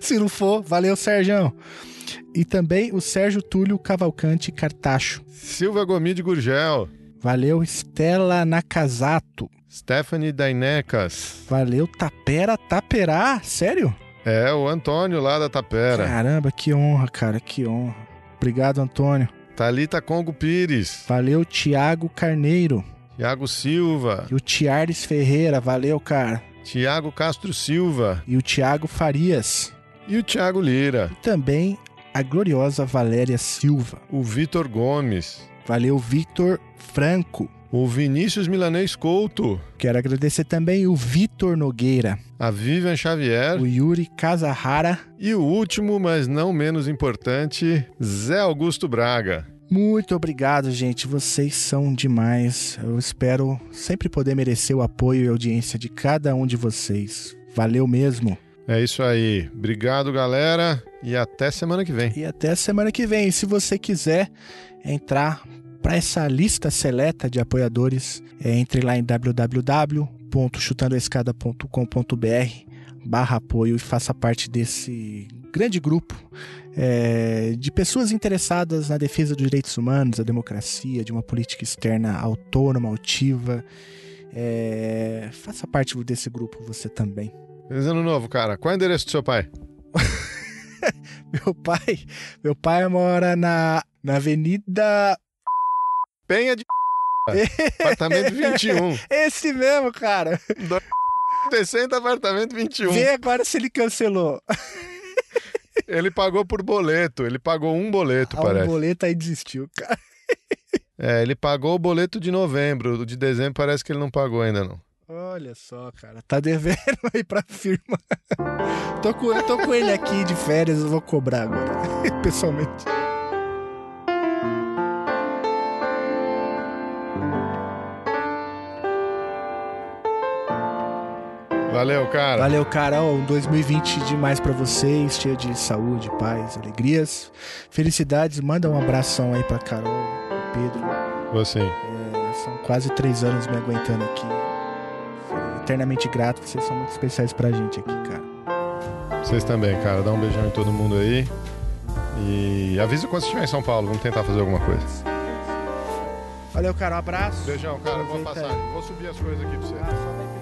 Se não for, valeu, Sérgio. E também o Sérgio Túlio Cavalcante Cartacho. Silvia Gomide Gurgel. Valeu, Estela Nakazato. Stephanie Dainecas. Valeu, Tapera Taperá. Sério? É, o Antônio lá da Tapera. Caramba, que honra, cara, que honra. Obrigado, Antônio. Thalita Congo Pires. Valeu, Tiago Carneiro. Tiago Silva. E o Tiares Ferreira, valeu, cara. Tiago Castro Silva. E o Tiago Farias. E o Tiago Lira. E também a gloriosa Valéria Silva. O Vitor Gomes. Valeu, Victor Franco. O Vinícius Milanês Couto. Quero agradecer também o Vitor Nogueira. A Vivian Xavier. O Yuri Casahara. E o último, mas não menos importante, Zé Augusto Braga. Muito obrigado, gente. Vocês são demais. Eu espero sempre poder merecer o apoio e audiência de cada um de vocês. Valeu mesmo. É isso aí. Obrigado, galera. E até semana que vem. E até semana que vem. E se você quiser entrar para essa lista seleta de apoiadores, é, entre lá em www.chutandoaescada.com.br barra apoio e faça parte desse grande grupo é, de pessoas interessadas na defesa dos direitos humanos, da democracia, de uma política externa autônoma, altiva. É, faça parte desse grupo você também. Feliz ano novo, cara. Qual é o endereço do seu pai? [LAUGHS] meu pai, meu pai mora na, na Avenida Penha de [LAUGHS] apartamento 21. Esse mesmo, cara. Descendo apartamento 21. Vê agora se ele cancelou. [LAUGHS] Ele pagou por boleto. Ele pagou um boleto, ah, parece. Um boleto aí desistiu, cara. É, ele pagou o boleto de novembro. O de dezembro parece que ele não pagou ainda, não. Olha só, cara. Tá devendo aí pra firma. tô, com, eu tô com ele aqui de férias, eu vou cobrar agora. [LAUGHS] Pessoalmente. Valeu, cara. Valeu, cara. Um 2020 demais para vocês, cheio de saúde, paz, alegrias, felicidades. Manda um abração aí pra Carol, Pedro. Você. É, são quase três anos me aguentando aqui. Eternamente grato, vocês são muito especiais pra gente aqui, cara. Vocês também, cara. Dá um beijão em todo mundo aí. E avisa quando estiver em São Paulo. Vamos tentar fazer alguma coisa. Valeu, cara. Um abraço. Beijão, cara. Boa passagem. Vou subir as coisas aqui pra você. Ah,